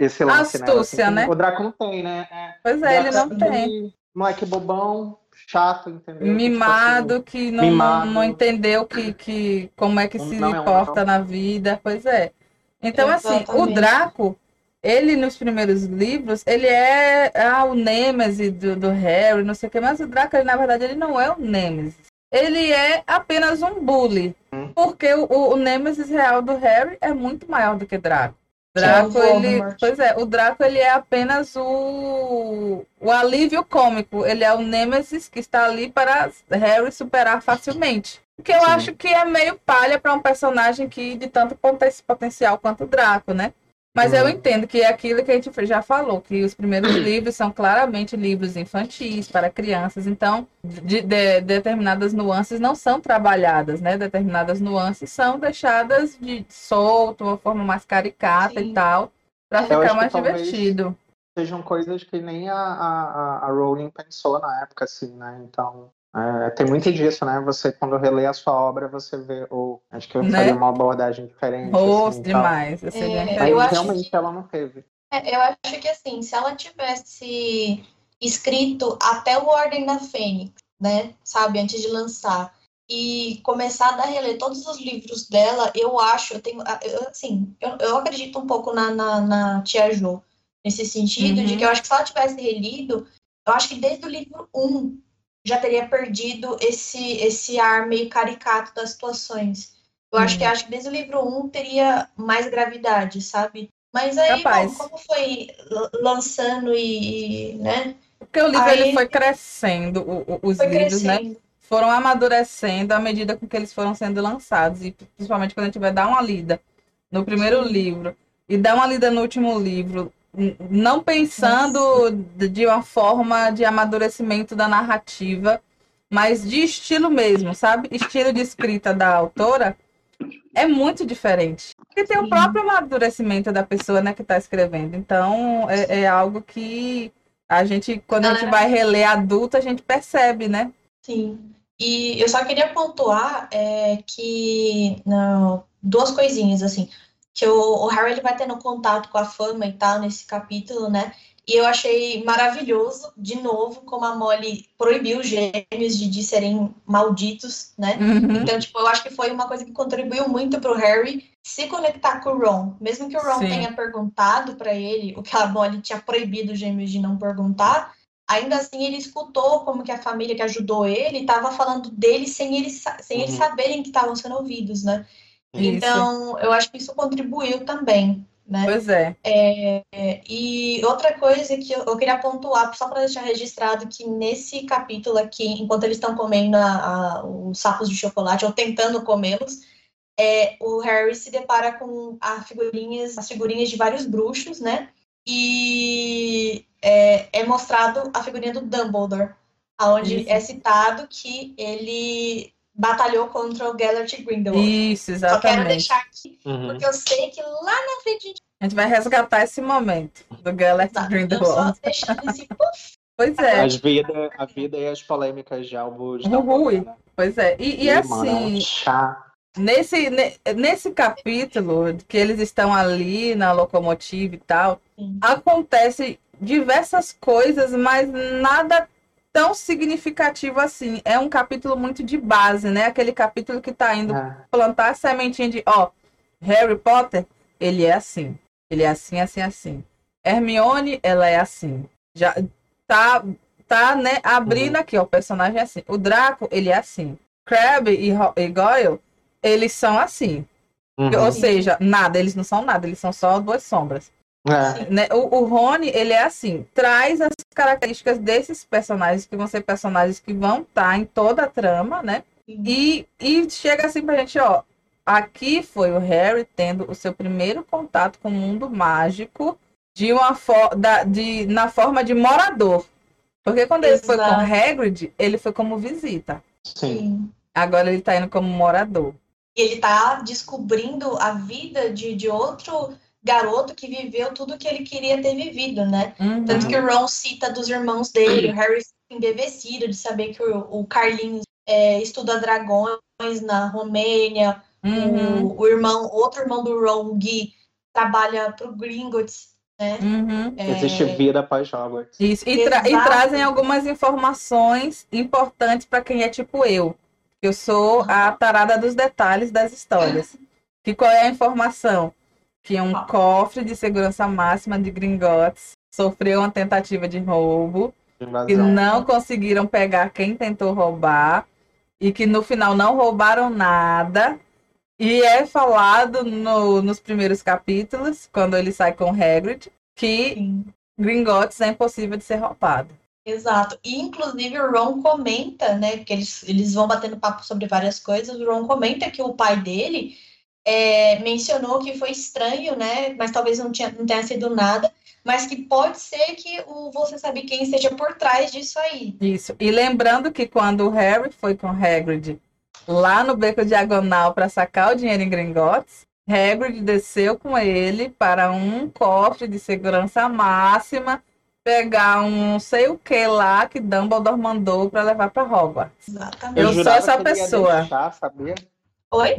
esse lance Astúcia, nela. né? O Draco não tem, né? É, Pois o é, ele não é tem. Moleque bobão, chato, entendeu? Que, tipo Mimado, assim, que não, mimado. não entendeu que, que, como é que Não- se não é um porta não. na vida. Pois é. Então, assim, o Exatamente. Draco, ele nos primeiros livros, ele é ah, o Nemesis do, do Harry, não sei o que, mas o Draco, ele, na verdade, ele não é o Nemesis. Ele é apenas um bully. Hum. Porque o, o Nemesis real do Harry é muito maior do que Draco. Draco, ele. Pois é, o Draco ele é apenas o, o alívio cômico. Ele é o Nemesis que está ali para Harry superar facilmente. O que eu Sim. acho que é meio palha para um personagem que de tanto poten- potencial quanto o Draco, né? Mas eu Uhum. entendo que é aquilo que a gente já falou, que os primeiros livros são claramente livros infantis para crianças, então de, de- determinadas nuances não são trabalhadas, né? Determinadas nuances são deixadas de solto, uma forma mais caricata Sim. e tal, para ficar mais divertido. Sejam coisas que nem a, a, a Rowling pensou na época, assim, né? Então, é, tem muito disso, né? Você, quando relê a sua obra, você vê, ou acho que eu Né? faria uma abordagem diferente. Rosto assim, demais. Você É, Mas Eu acho realmente que- ela não teve. É, eu acho que assim, se ela tivesse escrito até o Ordem da Fênix, né? Sabe, antes de lançar, e começado a reler todos os livros dela, eu acho, eu tenho, eu, assim, eu, eu acredito um pouco na, na, na Tia Jo, nesse sentido, de Uhum. que eu acho que se ela tivesse relido, eu acho que desde o livro 1 já teria perdido esse, esse ar meio caricato das situações. Eu acho Uhum. que acho que desde o livro 1 teria mais gravidade, sabe? Mas aí, bom, como foi lançando e, e, né? Porque o livro Aí- ele foi crescendo, o- o- os Foi livros, né? crescendo. foram amadurecendo à medida com que eles foram sendo lançados. E principalmente quando a gente vai dar uma lida no primeiro Sim. livro e dar uma lida no último livro, não pensando de uma forma de amadurecimento da narrativa, mas de estilo mesmo, sabe? Estilo de escrita da autora é muito diferente. Porque tem o próprio amadurecimento da pessoa né, que está escrevendo. Então, é, é algo que a gente, quando a gente vai reler adulto, a gente percebe, né? Sim. E eu só queria pontuar é, que não, duas coisinhas assim, que o, o Harry ele vai tendo contato com a fama e tal nesse capítulo, né? E eu achei maravilhoso, de novo, como a Molly proibiu os gêmeos de, de serem malditos, né? Uhum. Então, tipo, eu acho que foi uma coisa que contribuiu muito pro Harry se conectar com o Ron. Mesmo que o Ron Sim. tenha perguntado pra ele o que a Molly tinha proibido os gêmeos de não perguntar, ainda assim ele escutou como que a família que ajudou ele estava falando dele sem eles, sa- sem eles Uhum. saberem que estavam sendo ouvidos, né? Isso. Então, eu acho que isso contribuiu também, né? Pois é. E outra coisa que eu, eu queria pontuar, só para deixar registrado, que nesse capítulo aqui, enquanto eles estão comendo a- a- os sapos de chocolate, ou tentando comê-los, é, o Harry se depara com figurinhas, as figurinhas de vários bruxos, né? E é, é mostrado a figurinha do Dumbledore, onde Isso. é citado que ele batalhou contra o Gellert Grindelwald. Isso, Só quero exatamente. deixar aqui, Uhum. porque eu sei que lá na frente a gente A gente vai resgatar esse momento do Gellert tá. Eu só Grindelwald. deixando esse Pois é, As vida, a vida e as polêmicas de. Dumbledore, né? pois é. E, e é um assim, chá. nesse, ne- nesse capítulo, que eles estão ali na locomotiva e tal, Sim. acontece diversas coisas, mas nada tão significativo assim. É um capítulo muito de base, né? Aquele capítulo que tá indo É. plantar a sementinha de, ó, Harry Potter, ele é assim. Ele é assim, assim, assim. Hermione, ela é assim. Já tá, tá, né, abrindo aqui, ó, o personagem é assim. O Draco, ele é assim. Crabbe e, e Goyle, eles são assim. Uhum. Ou seja, nada, eles não são nada, eles são só duas sombras. É. Né? O, o Rony, ele é assim, traz as características desses personagens, que vão ser personagens que vão estar em toda a trama, né? E, e chega assim pra gente, ó. Aqui foi o Harry tendo o seu primeiro contato com o mundo mágico de uma for da, de, na forma de morador. Porque quando ele foi com Exato. Hagrid, ele foi como visita. Sim. Sim. Agora ele tá indo como morador. E ele tá descobrindo a vida de, de outro garoto que viveu tudo que ele queria ter vivido, né? Uhum. Tanto que o Ron cita dos irmãos dele, o Harry fica embevecido de saber que o, o Carlinhos é, estuda dragões na Romênia, Uhum. o, o irmão, outro irmão do Ron, o Gui, trabalha pro Gringotts, né? Uhum. É, Existe vida após Hogwarts. Isso, e, tra- e trazem algumas informações importantes para quem é tipo eu. Eu sou a tarada dos detalhes das histórias. Que qual é a informação? Que um cofre de segurança máxima de Gringotts sofreu uma tentativa de roubo, que Invasão. não conseguiram pegar quem tentou roubar e que no final não roubaram nada. E é falado no- nos primeiros capítulos, quando ele sai com Hagrid, que Sim. Gringotts é impossível de ser roubado. Exato. E, inclusive, o Ron comenta, né? Porque eles, eles vão batendo papo sobre várias coisas. O Ron comenta que o pai dele é, mencionou que foi estranho, né? Mas talvez não, tinha, não tenha sido nada. Mas que pode ser que o Você Sabe Quem esteja por trás disso aí. Isso. E lembrando que quando o Harry foi com Hagrid lá no beco diagonal para sacar o dinheiro em Gringotts, Hagrid desceu com ele para um cofre de segurança máxima pegar um não sei o que lá que Dumbledore mandou para levar para Hogwarts. Exatamente. Eu sou jurava essa que ele ia pessoa. deixar, sabia? Oi?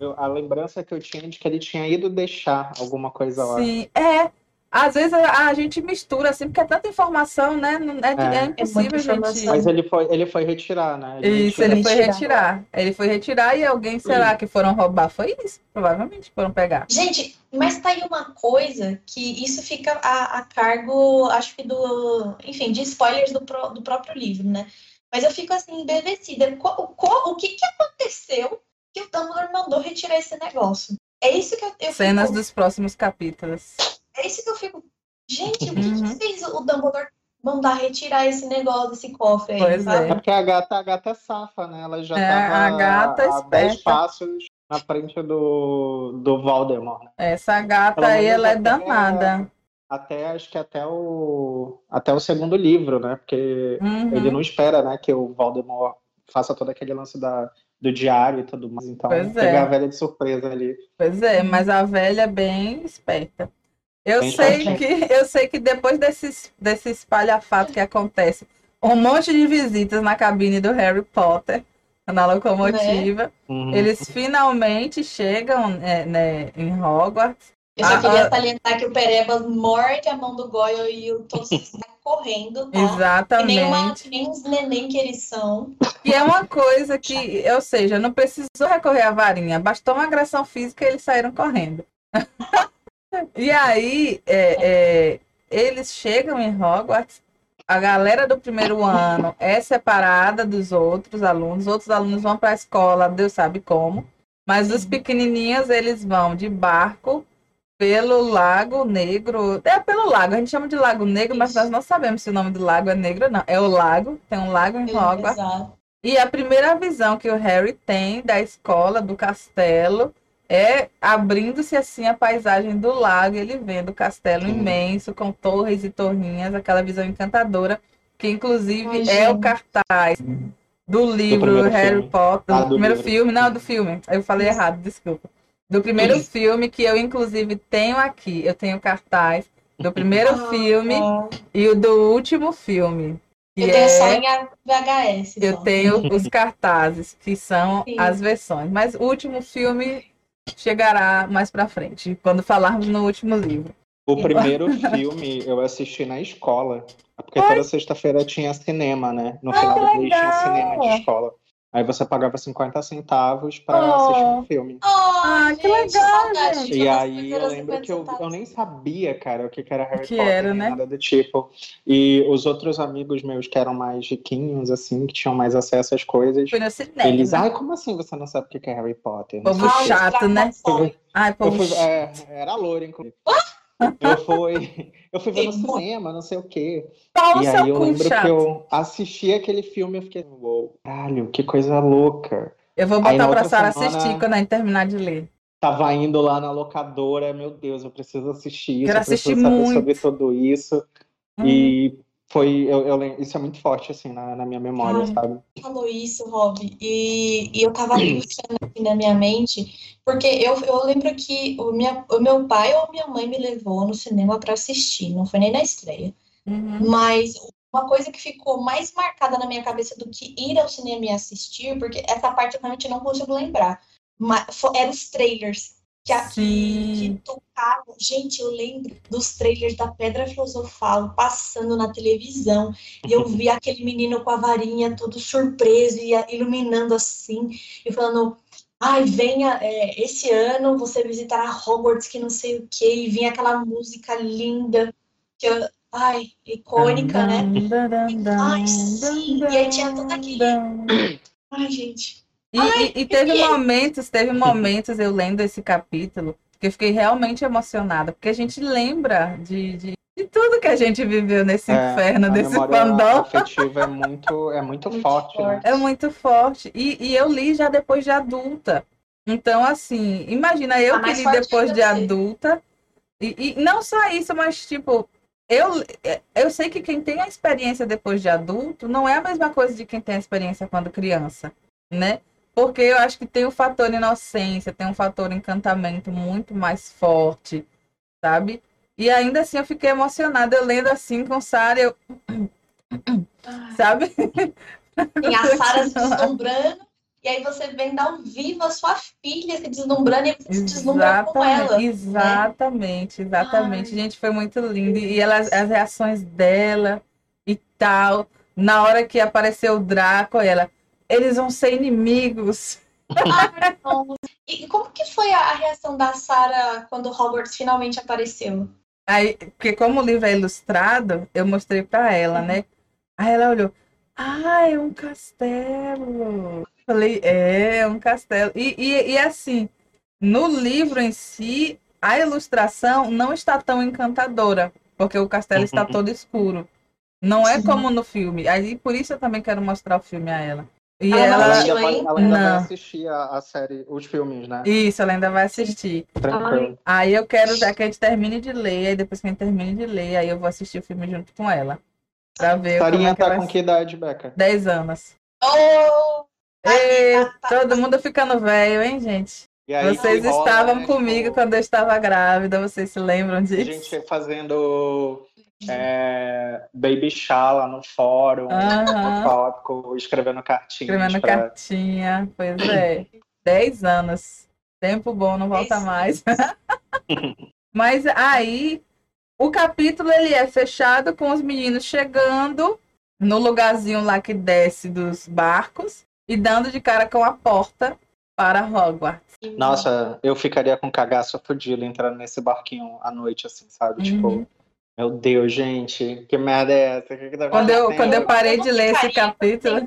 Eu- a lembrança que eu tinha de que ele tinha ido deixar alguma coisa lá. Sim, é. Às vezes a, a gente mistura assim, porque é tanta informação, né? Não- É, É. é impossível muita a gente. Mas ele foi, ele foi retirar, né? Ele Isso, ele foi Retirar. Ele foi retirar e alguém, será que foram roubar? Foi isso, provavelmente foram pegar. Gente, mas tá aí uma coisa que isso fica a, a cargo, acho que do, enfim, de spoilers do, pró- do próprio livro, né? Mas eu fico assim, embevecida. Co- co- o que que aconteceu que o Dumbledore mandou retirar esse negócio? É isso que eu, eu Cenas fico, dos próximos capítulos. é isso que eu fico. Gente, o que, Uhum. que fez o Dumbledore mandar retirar esse negócio desse cofre aí, Pois sabe? É porque a gata, a gata é safa, né? Ela já É, tava a gata a 10 esperta. passos na frente do, do Voldemort, né? Essa gata Pelo aí, ela é danada. Até, acho que até o, até o segundo livro, né? Porque Uhum. ele não espera, né, que o Voldemort faça todo aquele lance da, do diário e tudo mais. Então, Pois é. pegar a velha de surpresa ali. Pois é, mas a velha é bem esperta. Eu Bem sei que eu sei que depois desse, desse espalhafato que acontece, um monte de visitas na cabine do Harry Potter, na locomotiva, Uhum. eles finalmente chegam né, né, em Hogwarts. Eu só Ah, queria ah. salientar que o Perebas morde a mão do Goyle e o Tosso está correndo, tá? Que nem, uma, Exatamente. que nem uns neném que eles são. E é uma coisa que, ou seja, não precisou recorrer à varinha, bastou uma agressão física e eles saíram correndo. e aí, é, é, eles chegam em Hogwarts, a galera do primeiro ano é separada dos outros alunos, outros alunos vão para a escola, Deus sabe como, mas os pequenininhos, eles vão de barco pelo Lago Negro, é pelo lago, a gente chama de Lago Negro, mas Isso. nós não sabemos se o nome do lago é negro ou não, é o lago, tem um lago em Hogwarts, Exato. e a primeira visão que o Harry tem da escola, do castelo, é abrindo-se assim a paisagem do lago, ele vendo o castelo Sim. imenso, com torres e torrinhas, aquela visão encantadora, que inclusive Ai, é o cartaz do livro primeiro Harry filme. Potter, Ah, do do primeiro livro. filme, não, do filme. Eu falei errado, desculpa. Do primeiro filme que eu inclusive tenho aqui, eu tenho cartaz do primeiro filme Ah, e o do último filme. que eu tenho é- só em VHS. eu só. tenho os cartazes, que são Sim. as versões. Mas o último filme chegará mais pra frente, quando falarmos no último livro. O primeiro filme eu assisti na escola. Porque toda sexta-feira tinha cinema, né? No final do mês tinha cinema de escola. Aí você pagava 50 centavos pra Oh. assistir um filme. Ah, que legal, saudade gente. E aí eu lembro que eu, 50 eu nem sabia, cara, o que, que era Harry que Potter, era, né? nada do tipo. E os outros amigos meus que eram mais riquinhos, assim, que tinham mais acesso às coisas, Fui no cinema. eles, ai, como assim você não sabe o que que é Harry Potter? Povo sei o Ah, quê." chato, né? Ai, povo fui, é, era louro, inclusive. Eu fui, eu fui ver no cinema, não sei o quê. pau no E aí eu lembro chato. que eu assisti aquele filme e eu fiquei, uou, caralho, que coisa louca. Eu vou botar pra Sara semana- assistir quando a gente terminar de ler. Tava indo lá na locadora, meu Deus, eu preciso assistir isso, Quero eu preciso assistir saber muito. sobre tudo isso. Hum. E foi, eu, eu isso é muito forte, assim, na, na minha memória, Ai. sabe? falou isso, Rob, e, e eu tava pensando aqui na minha mente, porque eu, eu lembro que o, minha, o meu pai ou minha mãe me levou no cinema pra assistir, não foi nem na estreia. Uhum. Mas uma coisa que ficou mais marcada na minha cabeça do que ir ao cinema e assistir, porque essa parte eu realmente não consigo lembrar, mas eram os trailers. Que, a- que, tocavam. Gente, eu lembro dos trailers da Pedra Filosofal passando na televisão. E eu vi aquele menino com a varinha todo surpreso e iluminando assim, e falando: ai, venha, é, esse ano você visitará Hogwarts, que não sei o que, e vinha aquela música linda, que eu, ai, icônica, né? Ai, sim, e aí tinha todo aquele. Ai, gente. E, ai, e, e teve momentos, teve momentos, eu lendo esse capítulo, que eu fiquei realmente emocionada, porque a gente lembra de, de, de tudo que a gente viveu nesse é, inferno, desse fandom. afetiva é muito, é muito, muito forte. Né? É muito forte. E, e eu li já depois de adulta. Então, assim, imagina eu tá que li depois de adulta. E, e não só isso, mas tipo, eu, eu sei que quem tem a experiência depois de adulto não é a mesma coisa de quem tem a experiência quando criança, né? Porque eu acho que tem o fator inocência, tem um fator encantamento muito mais forte, sabe? E ainda assim eu fiquei emocionada, eu lendo assim com Sara, eu. Sabe? Tem a Sara se deslumbrando, e aí você vem dar ao vivo a sua filha se deslumbrando e você se deslumbra com ela. Né? Exatamente, né? exatamente. Ai. Gente, foi muito lindo. E ela, as reações dela e tal. Na hora que apareceu o Draco, ela. Eles vão ser inimigos. E como que foi a reação da Sarah quando Hogwarts finalmente apareceu? Aí, porque como o livro é ilustrado, eu mostrei para ela, né? Aí ela olhou, ah, é um castelo. Falei, é, é um castelo. E, e, e assim, no livro em si, a ilustração não está tão encantadora, porque o castelo está todo escuro. Não é como no filme. Aí por isso eu também quero mostrar o filme a ela. E ela, ela, ainda, vai, ela ainda vai assistir a, a, série, os filmes, né? Isso, ela ainda vai assistir. Tranquilo. Aí eu quero que a gente termine de ler, aí depois que a gente termine de ler, aí eu vou assistir o filme junto com ela. Pra ver. Sarinha é tá com que idade, Beca? 10 anos. Oh! Ei, todo mundo ficando velho, hein, gente? Aí, vocês estavam né, comigo tipo... quando eu estava grávida, vocês se lembram disso? A gente fazendo é, baby chá lá no fórum, no tópico, escrevendo cartinha. Escrevendo pra... cartinha, pois é. Dez anos. Tempo bom, não volta mais. Mas aí, o capítulo ele é fechado com os meninos chegando no lugarzinho lá que desce dos barcos e dando de cara com a porta para Hogwarts. Nossa, eu ficaria com cagaço fudido entrando nesse barquinho à noite, assim, sabe? Tipo, uhum. Tipo, meu Deus, gente, que merda é essa? Que que tá quando, eu, quando eu parei de ler esse capítulo.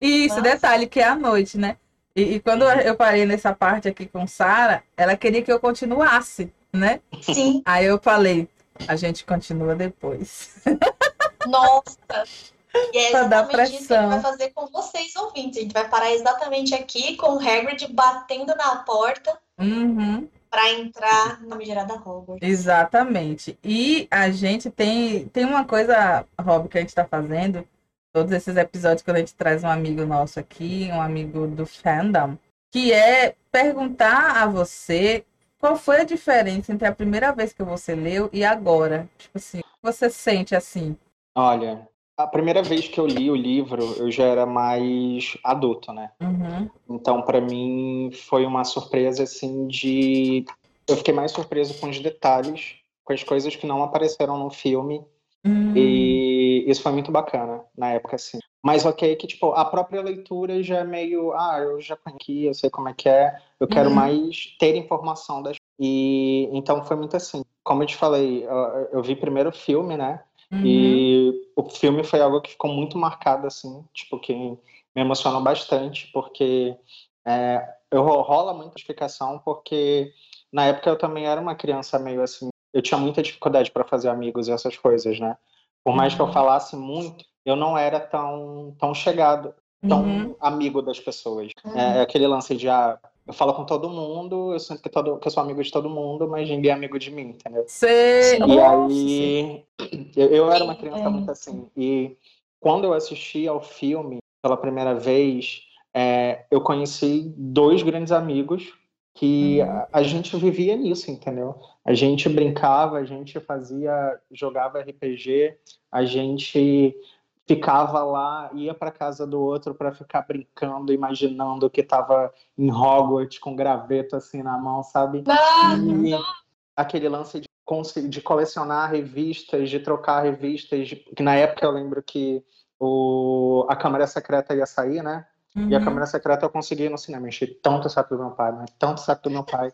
Isso, Nossa. detalhe, que é à noite, né? E, e quando uhum. eu parei nessa parte aqui com Sara, ela queria que eu continuasse, né? Sim. Aí eu falei, a gente continua depois. Nossa! E é exatamente isso que a gente vai fazer com vocês, ouvintes. A gente vai parar exatamente aqui com o Hagrid batendo na porta. Uhum para entrar na Migerada Hogwarts. Exatamente. E a gente tem, tem uma coisa, Rob, que a gente está fazendo, todos esses episódios, quando a gente traz um amigo nosso aqui, um amigo do fandom, que é perguntar a você qual foi a diferença entre a primeira vez que você leu e agora. Tipo assim, você sente assim? Olha, a primeira vez que eu li o livro, eu já era mais adulto, né? Uhum. Então, para mim, foi uma surpresa, assim, de. Eu fiquei mais surpreso com os detalhes, com as coisas que não apareceram no filme. Uhum. E isso foi muito bacana na época, assim. Mas ok, que, tipo, a própria leitura já é meio. Ah, eu já conheci, eu sei como é que é. Eu quero uhum. mais ter informação das. E então foi muito assim. Como eu te falei, eu, eu vi primeiro o filme, né? Uhum. E o filme foi algo que ficou muito marcado, assim, tipo, que me emocionou bastante, porque é, eu rola muita explicação, porque na época eu também era uma criança meio assim, eu tinha muita dificuldade para fazer amigos e essas coisas, né? Por mais uhum. que eu uhum. falasse muito, eu não era tão, tão chegado, tão uhum. amigo das pessoas. É, é, aquele lance de, ah, eu falo com todo mundo, eu sinto que, todo, que eu sou amigo de todo mundo, mas ninguém é amigo de mim, entendeu? Sei. E aí, eu, eu era uma criança muito assim. E quando eu assisti ao filme pela primeira vez, é, eu conheci dois grandes amigos que a, uhum. a, gente vivia nisso, entendeu? A gente brincava, a gente fazia, jogava RPG, a gente ficava lá, ia para casa do outro para ficar brincando, imaginando que estava em Hogwarts com graveto assim na mão, sabe? Ah, e aquele lance de, de colecionar revistas, de trocar revistas, de, que na época eu lembro que o, a Câmara Secreta ia sair, né? Uhum. E a Câmara Secreta eu consegui ir no cinema. Enchi tanto saco do meu pai, mas tanto saco do meu pai.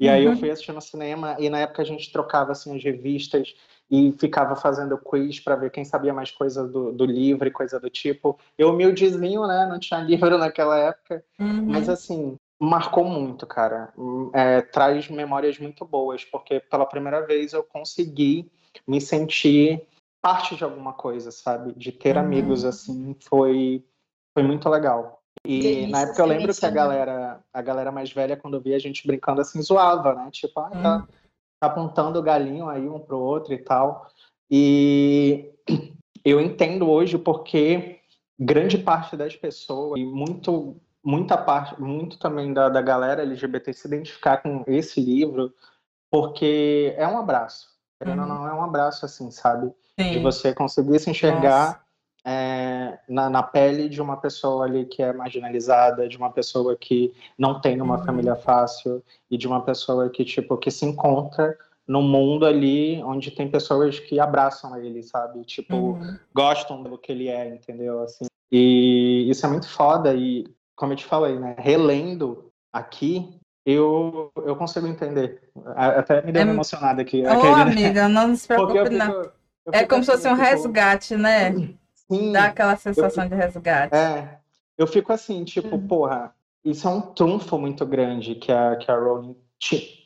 E aí eu uhum. fui assistir no cinema e na época a gente trocava assim as revistas e ficava fazendo quiz para ver quem sabia mais coisa do, do, livro e coisa do tipo. Eu humildezinho, né? Não tinha livro naquela época, uhum. mas assim marcou muito, cara. É, traz memórias muito boas porque pela primeira vez eu consegui me sentir parte de alguma coisa, sabe? De ter uhum. amigos assim foi foi muito legal. E Delícia, na época eu lembro que a galera, a galera mais velha, quando via a gente brincando assim, zoava, né? Tipo, ah, tá, hum. Tá apontando o galinho aí um pro outro e tal. E eu entendo hoje porque grande parte das pessoas, e muito, muita parte, muito também da, da galera LGBT se identificar com esse livro, porque é um abraço. Querendo ou não, é um abraço, assim, sabe? Sim. De você conseguir se enxergar Nossa é, na, na, pele de uma pessoa ali que é marginalizada, de uma pessoa que não tem uma uhum. família fácil e de uma pessoa que tipo que se encontra no mundo ali onde tem pessoas que abraçam ele, sabe? Tipo, uhum. gostam do que ele é, entendeu? Assim. E isso é muito foda e como eu te falei, né, relendo aqui eu, eu consigo entender. Até me deu é... uma emocionada aqui. Ô, aquele, amiga, não se preocupe, não. É como se fosse um tipo, resgate, né? Sim, Dá aquela sensação eu, de resgate. É. Eu fico assim, tipo, uhum. porra, isso é um trunfo muito grande que a, que a Rowling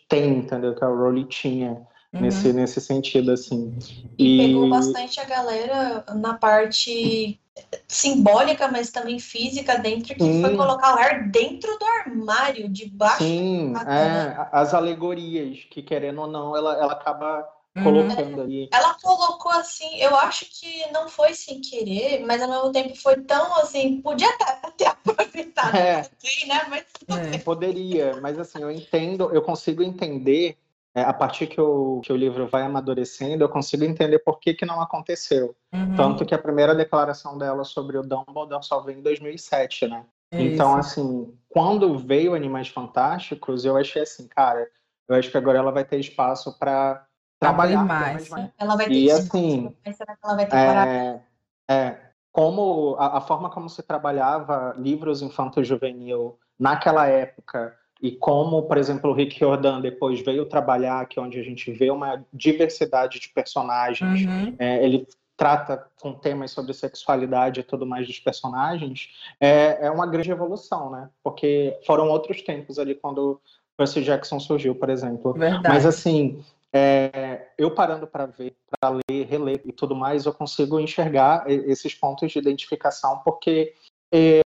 tem, entendeu? Que a Rowling tinha. Uhum. Nesse, nesse sentido, assim. E, e, pegou bastante a galera na parte simbólica, mas também física dentro, que Sim. foi colocar o ar dentro do armário, debaixo Sim, é, as alegorias, que querendo ou não, ela, ela acaba. Colocando uhum. ali. Ela colocou assim, eu acho que não foi sem querer, mas ao mesmo tempo foi tão assim, podia ter aproveitado é. assim, né? Mas é. poderia, mas assim, eu entendo, eu consigo entender é, a partir que o, que o livro vai amadurecendo, eu consigo entender por que, que não aconteceu. Uhum. Tanto que a primeira declaração dela sobre o Dumbledore só veio em 2007, né? É então, assim, quando veio Animais Fantásticos, eu achei assim, cara, eu acho que agora ela vai ter espaço para trabalhar mais. mais. Ela vai ter e assim, será que ela vai ter é, é, como a, a, forma como se trabalhava livros infanto-juvenil naquela época e como, por exemplo, o Rick Jordan depois veio trabalhar, que é onde a gente vê uma diversidade de personagens, uhum. é, ele trata com temas sobre sexualidade e tudo mais dos personagens, é, é uma grande evolução, né? Porque foram outros tempos ali quando Percy Jackson surgiu, por exemplo. Verdade. Mas assim, é, eu parando para ver, para ler, reler e tudo mais, eu consigo enxergar esses pontos de identificação, porque é,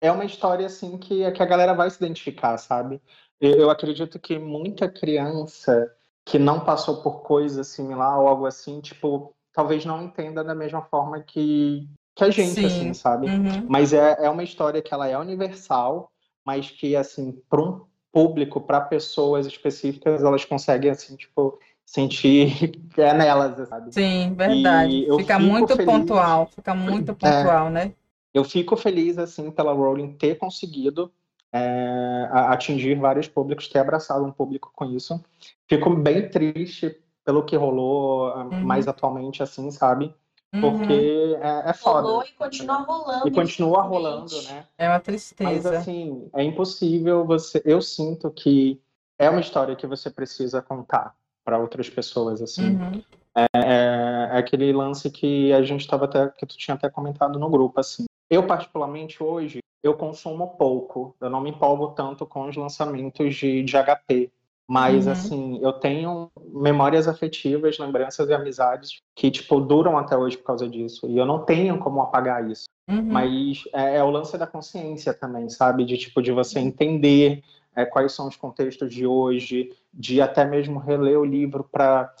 é uma história assim que, que a galera vai se identificar, sabe? Eu acredito que muita criança que não passou por coisa similar ou algo assim, tipo, talvez não entenda da mesma forma que, que a gente, Sim. assim, sabe? Uhum. Mas é, é uma história que ela é universal, mas que, assim, para um público, para pessoas específicas, elas conseguem, assim, tipo, sentir que é nelas, sabe? Sim, verdade. Fica muito feliz... pontual, fica muito é. pontual, é, né? Eu fico feliz, assim, pela Rowling ter conseguido é, atingir vários públicos, ter abraçado um público com isso. Fico bem triste pelo que rolou uhum. mais atualmente, assim, sabe? Porque uhum. é, é foda. Rolou e continua rolando. E continua rolando, né? É uma tristeza. Mas assim, é impossível você. Eu sinto que é uma história que você precisa contar para outras pessoas, assim. Uhum. É, é, é, aquele lance que a gente estava até que tu tinha até comentado no grupo, assim. Eu particularmente hoje eu consumo pouco. Eu não me empolgo tanto com os lançamentos de, de HP. Mas, uhum. assim, eu tenho memórias afetivas, lembranças e amizades que, tipo, duram até hoje por causa disso. E eu não tenho como apagar isso. Uhum. Mas é, é, o lance da consciência também, sabe? De, tipo, de você entender é, quais são os contextos de hoje, de até mesmo reler o livro para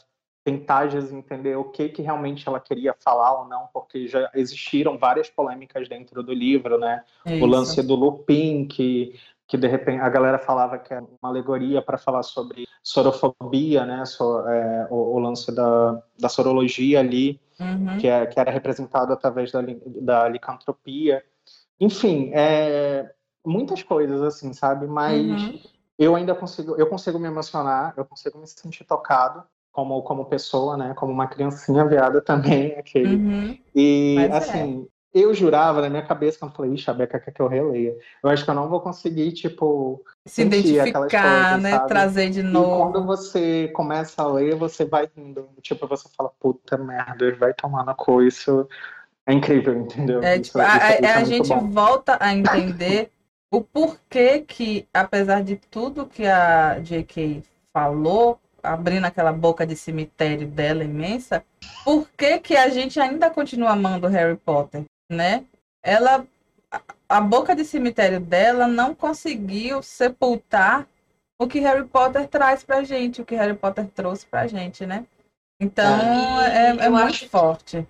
tentar entender o que, que realmente ela queria falar ou não, porque já existiram várias polêmicas dentro do livro, né? o lance do Lupin, que que de repente a galera falava que era uma alegoria para falar sobre sorofobia, né, so, é, o, o, lance da, da sorologia ali, uhum. que, é, que era representado através da, da licantropia. Enfim, é, muitas coisas assim, sabe? Mas uhum. eu ainda consigo, eu consigo me emocionar, eu consigo me sentir tocado como como pessoa, né? Como uma criancinha viada também, aquele. Uhum. E Mas é. assim, eu jurava na minha cabeça, quando eu falei, ixi, a Beca quer que eu releia. Eu acho que eu não vou conseguir, tipo, se identificar, coisas, né? Sabe? Trazer de novo. E quando você começa a ler, você vai rindo. Tipo, você fala, puta merda, vai tomar na cu, isso é incrível, entendeu? É, tipo, isso, a, isso, isso é a gente bom. volta a entender o porquê que, apesar de tudo que a J.K. falou, abrindo aquela boca de cemitério dela imensa, por que, que a gente ainda continua amando Harry Potter, né? Ela, a boca de cemitério dela não conseguiu sepultar o que Harry Potter traz pra gente, o que Harry Potter trouxe pra gente, né? Então, é, é muito acho, forte.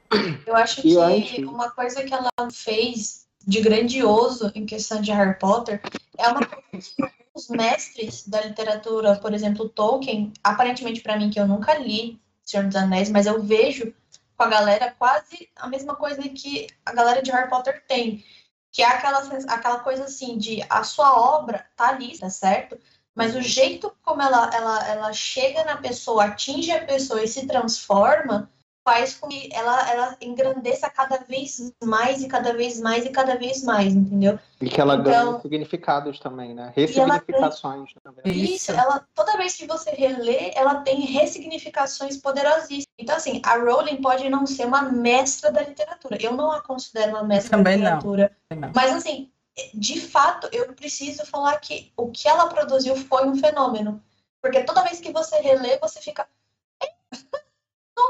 Eu acho que uma coisa que ela fez de grandioso em questão de Harry Potter é uma coisa que os mestres da literatura, por exemplo, Tolkien, aparentemente para mim que eu nunca li Senhor dos Anéis, mas eu vejo com a galera quase a mesma coisa que a galera de Harry Potter tem, que é aquela, aquela coisa assim de a sua obra tá ali, tá certo? Mas o jeito como ela, ela, ela chega na pessoa, atinge a pessoa e se transforma, faz com que ela, ela engrandeça cada vez mais e cada vez mais e cada vez mais, entendeu? E que ela então, ganha significados também, né? Ressignificações. Isso, Isso, ela, toda vez que você relê, ela tem ressignificações poderosíssimas. Então, assim, a Rowling pode não ser uma mestra da literatura. Eu não a considero uma mestra também da literatura. Não. Mas, assim, de fato, eu preciso falar que o que ela produziu foi um fenômeno. Porque toda vez que você relê, você fica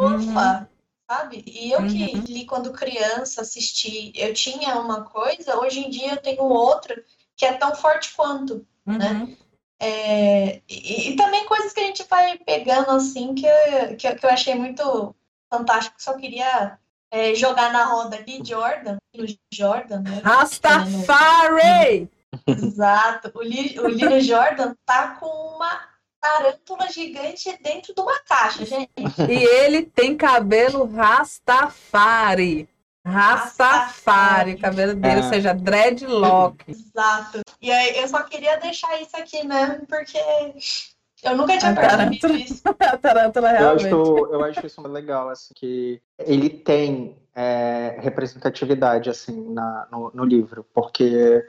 Uhum. sabe? E eu que uhum. li quando criança, assisti, eu tinha uma coisa, hoje em dia eu tenho outra que é tão forte quanto, né? uhum. né? É, e, e, também coisas que a gente vai pegando assim que eu, que, que eu achei muito fantástico, só queria é, jogar na roda aqui, Jordan, o Jordan, né? Rastafari! Exato, o, o Lino Jordan tá com uma tarântula gigante dentro de uma caixa, gente. E ele tem cabelo Rastafari. Rastafari, o cabelo dele, é. ou seja, dreadlock. Exato. E aí eu só queria deixar isso aqui mesmo, porque eu nunca tinha percebido isso. A tarântula realmente. Eu acho, eu acho isso legal, assim, que ele tem é, representatividade, assim, na, no, no livro, porque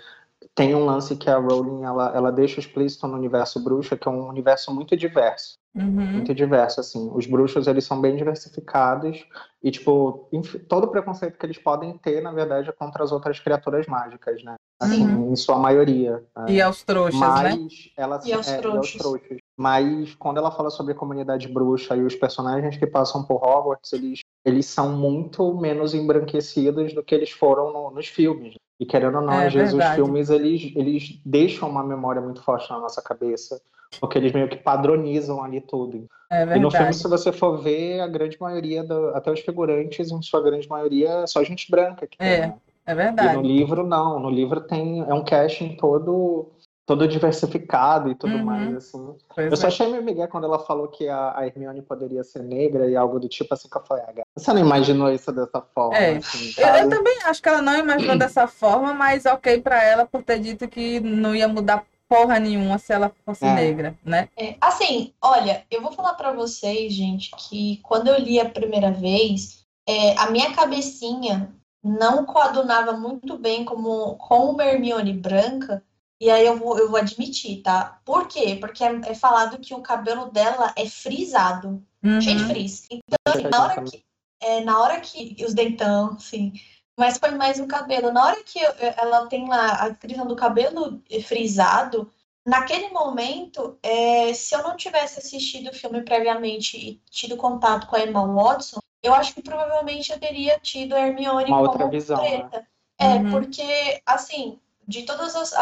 tem um lance que a Rowling ela, ela deixa explícito no universo bruxa, que é um universo muito diverso. Uhum. Muito diverso, assim. Os bruxos, eles são bem diversificados e, tipo, todo o preconceito que eles podem ter, na verdade, é contra as outras criaturas mágicas, né? Assim, uhum. em sua maioria. E é. aos trouxas, Mas né? Ela, e aos, é, trouxas. e aos trouxas. Mas quando ela fala sobre a comunidade bruxa e os personagens que passam por Hogwarts, eles, eles são muito menos embranquecidos do que eles foram no, nos filmes. E querendo ou não, é, às vezes verdade. os filmes eles, eles deixam uma memória muito forte na nossa cabeça, porque eles meio que padronizam ali tudo. É e no filme, se você for ver, a grande maioria, do, até os figurantes, em sua grande maioria, é só gente branca que é, tem. Né? É verdade. E no livro, não. No livro tem é um casting todo todo diversificado e tudo uhum. mais, assim. Pois eu só é. achei meio migué quando ela falou que a, a, Hermione poderia ser negra e algo do tipo assim que eu falei, ah, você não imaginou isso dessa forma? É. Assim, eu, eu, também acho que ela não imaginou dessa forma, mas ok para ela por ter dito que não ia mudar porra nenhuma se ela fosse é. negra, né? É, assim, olha, eu vou falar para vocês, gente, que quando eu li a primeira vez, é, a minha cabecinha não coadunava muito bem como com uma Hermione branca, e aí eu vou, eu vou admitir, tá? Por quê? Porque é, é falado que o cabelo dela é frisado, uhum. cheio de frizz. Então, assim, na hora que. É, na hora que. Os dentão, sim. Mas põe mais no cabelo. Na hora que ela tem lá a descrição do cabelo frisado, naquele momento, é, se eu não tivesse assistido o filme previamente e tido contato com a Emma Watson, eu acho que provavelmente eu teria tido a Hermione Uma como outra visão, preta. Né? É, uhum. porque, assim, de todas as. A,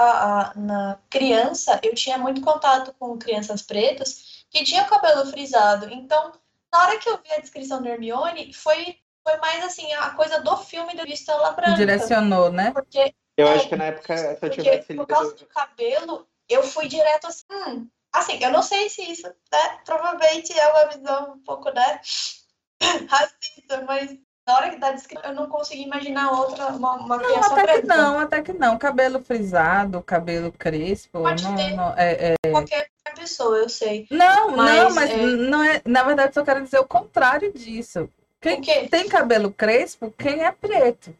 a, na criança, eu tinha muito contato com crianças pretas que tinham cabelo frisado. Então, na hora que eu vi a descrição da Hermione, foi, foi mais assim, a coisa do filme do Vista ela Branca. Direcionou, né? Porque. Eu é, acho que na época se eu tivesse Por causa do cabelo, eu fui direto assim. Hum, assim, eu não sei se isso, né? Provavelmente é uma visão um pouco, né? racista, mas na hora que dá descrição, eu não consigo imaginar outra, uma, uma não, criança até que não, até que não. Cabelo frisado, cabelo crespo. Pode não, ter não, é, é... qualquer pessoa, eu sei. Não, mas, não, mas é... não é. Na verdade, só quero dizer o contrário disso. Quem tem cabelo crespo, quem é preto.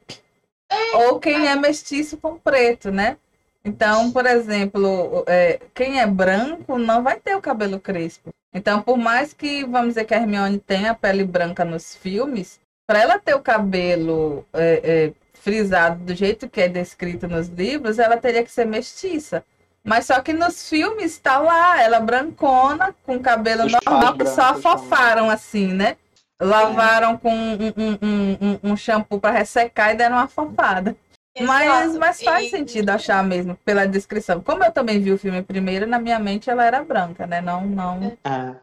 ou quem é mestiço com preto, né? Então, por exemplo, é, quem é branco não vai ter o cabelo crespo. Então, por mais que, vamos dizer, que a Hermione tenha a pele branca nos filmes, para ela ter o cabelo é, é, frisado do jeito que é descrito nos livros, ela teria que ser mestiça. Mas só que nos filmes está lá, ela brancona, com cabelo Os normal, que só afofaram assim, né? Lavaram com um, um, um, um- shampoo para ressecar e deram uma afofada. Mas, mas faz E- sentido achar mesmo, pela descrição. Como eu também vi o filme primeiro, na minha mente ela era branca, né? Não, não. É.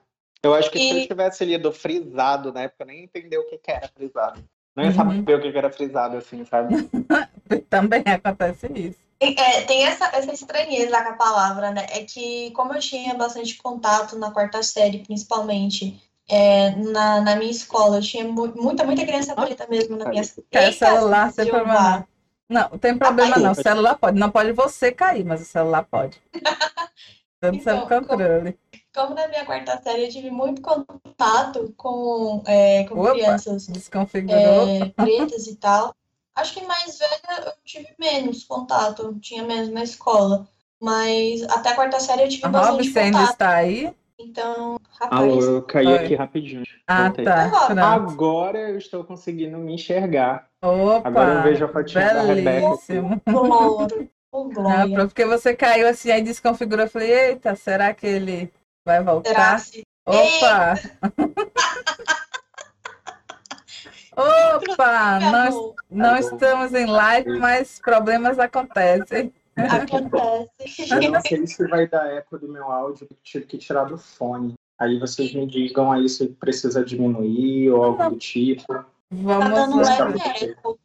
Eu acho que se E- eu tivesse lido frisado na época, eu nem entender o que, que era frisado. Não ia Uhum. saber o que, que era frisado, assim, sabe? Também acontece isso. É, tem essa, essa estranheza com a palavra, né? É que, como eu tinha bastante contato na quarta série, principalmente, é, na, na minha escola, eu tinha mu- muita, muita criança preta mesmo na minha Quer Eita, celular sem problema. Não, não tem problema não. eu- Celular pode. Não pode você cair, mas o celular pode. Sob Então, controle. Como na minha quarta série eu tive muito contato com, é, com Opa. crianças Desconfigurou. é, pretas e tal. Acho que mais velha eu tive menos contato, eu tinha menos na escola. Mas até a quarta série eu tive A bastante você ainda contato. está aí? Então, Alô, rapaz, eu caí Oi. aqui rapidinho. Ah, Voltei. tá. Pronto. Agora eu estou conseguindo me enxergar. Opa, Agora eu vejo a fotinha da Rebeca. belíssimo. glória. Ah, glória. pronto, porque você caiu assim, aí desconfigurou. Eu falei, eita, será que ele vai voltar? Opa! Opa! Não, Acabou. não estamos em live, mas problemas acontecem. Acontece. Eu não sei se vai dar eco do meu áudio, porque tive que tirar do fone. Aí vocês me digam aí se precisa diminuir ou algo do tipo. Tá dando Vamos lá. leve eco.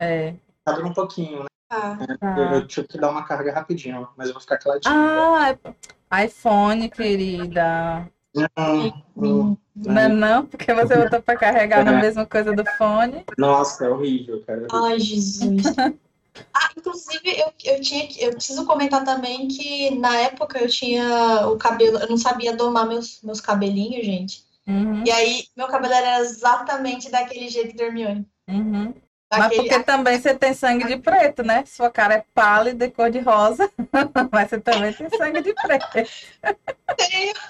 É. Tá dando um pouquinho, né? Ah, Eu, eu tive que dar uma carga rapidinho, mas eu vou ficar caladinho. Ah, iPhone, querida. Hum. Não é não? Porque você botou pra carregar na É. mesma coisa do fone. Nossa, é horrível, cara. ai, Jesus. Ah, inclusive, eu, eu tinha que- eu preciso comentar também que na época eu tinha o cabelo, eu não sabia domar meus, meus cabelinhos, gente. Uhum, E aí, meu cabelo era exatamente daquele jeito da Hermione. uhum. Mas porque também você tem sangue de preto, né? Sua cara é pálida e cor de rosa, mas você também tem sangue de preto. Tenho.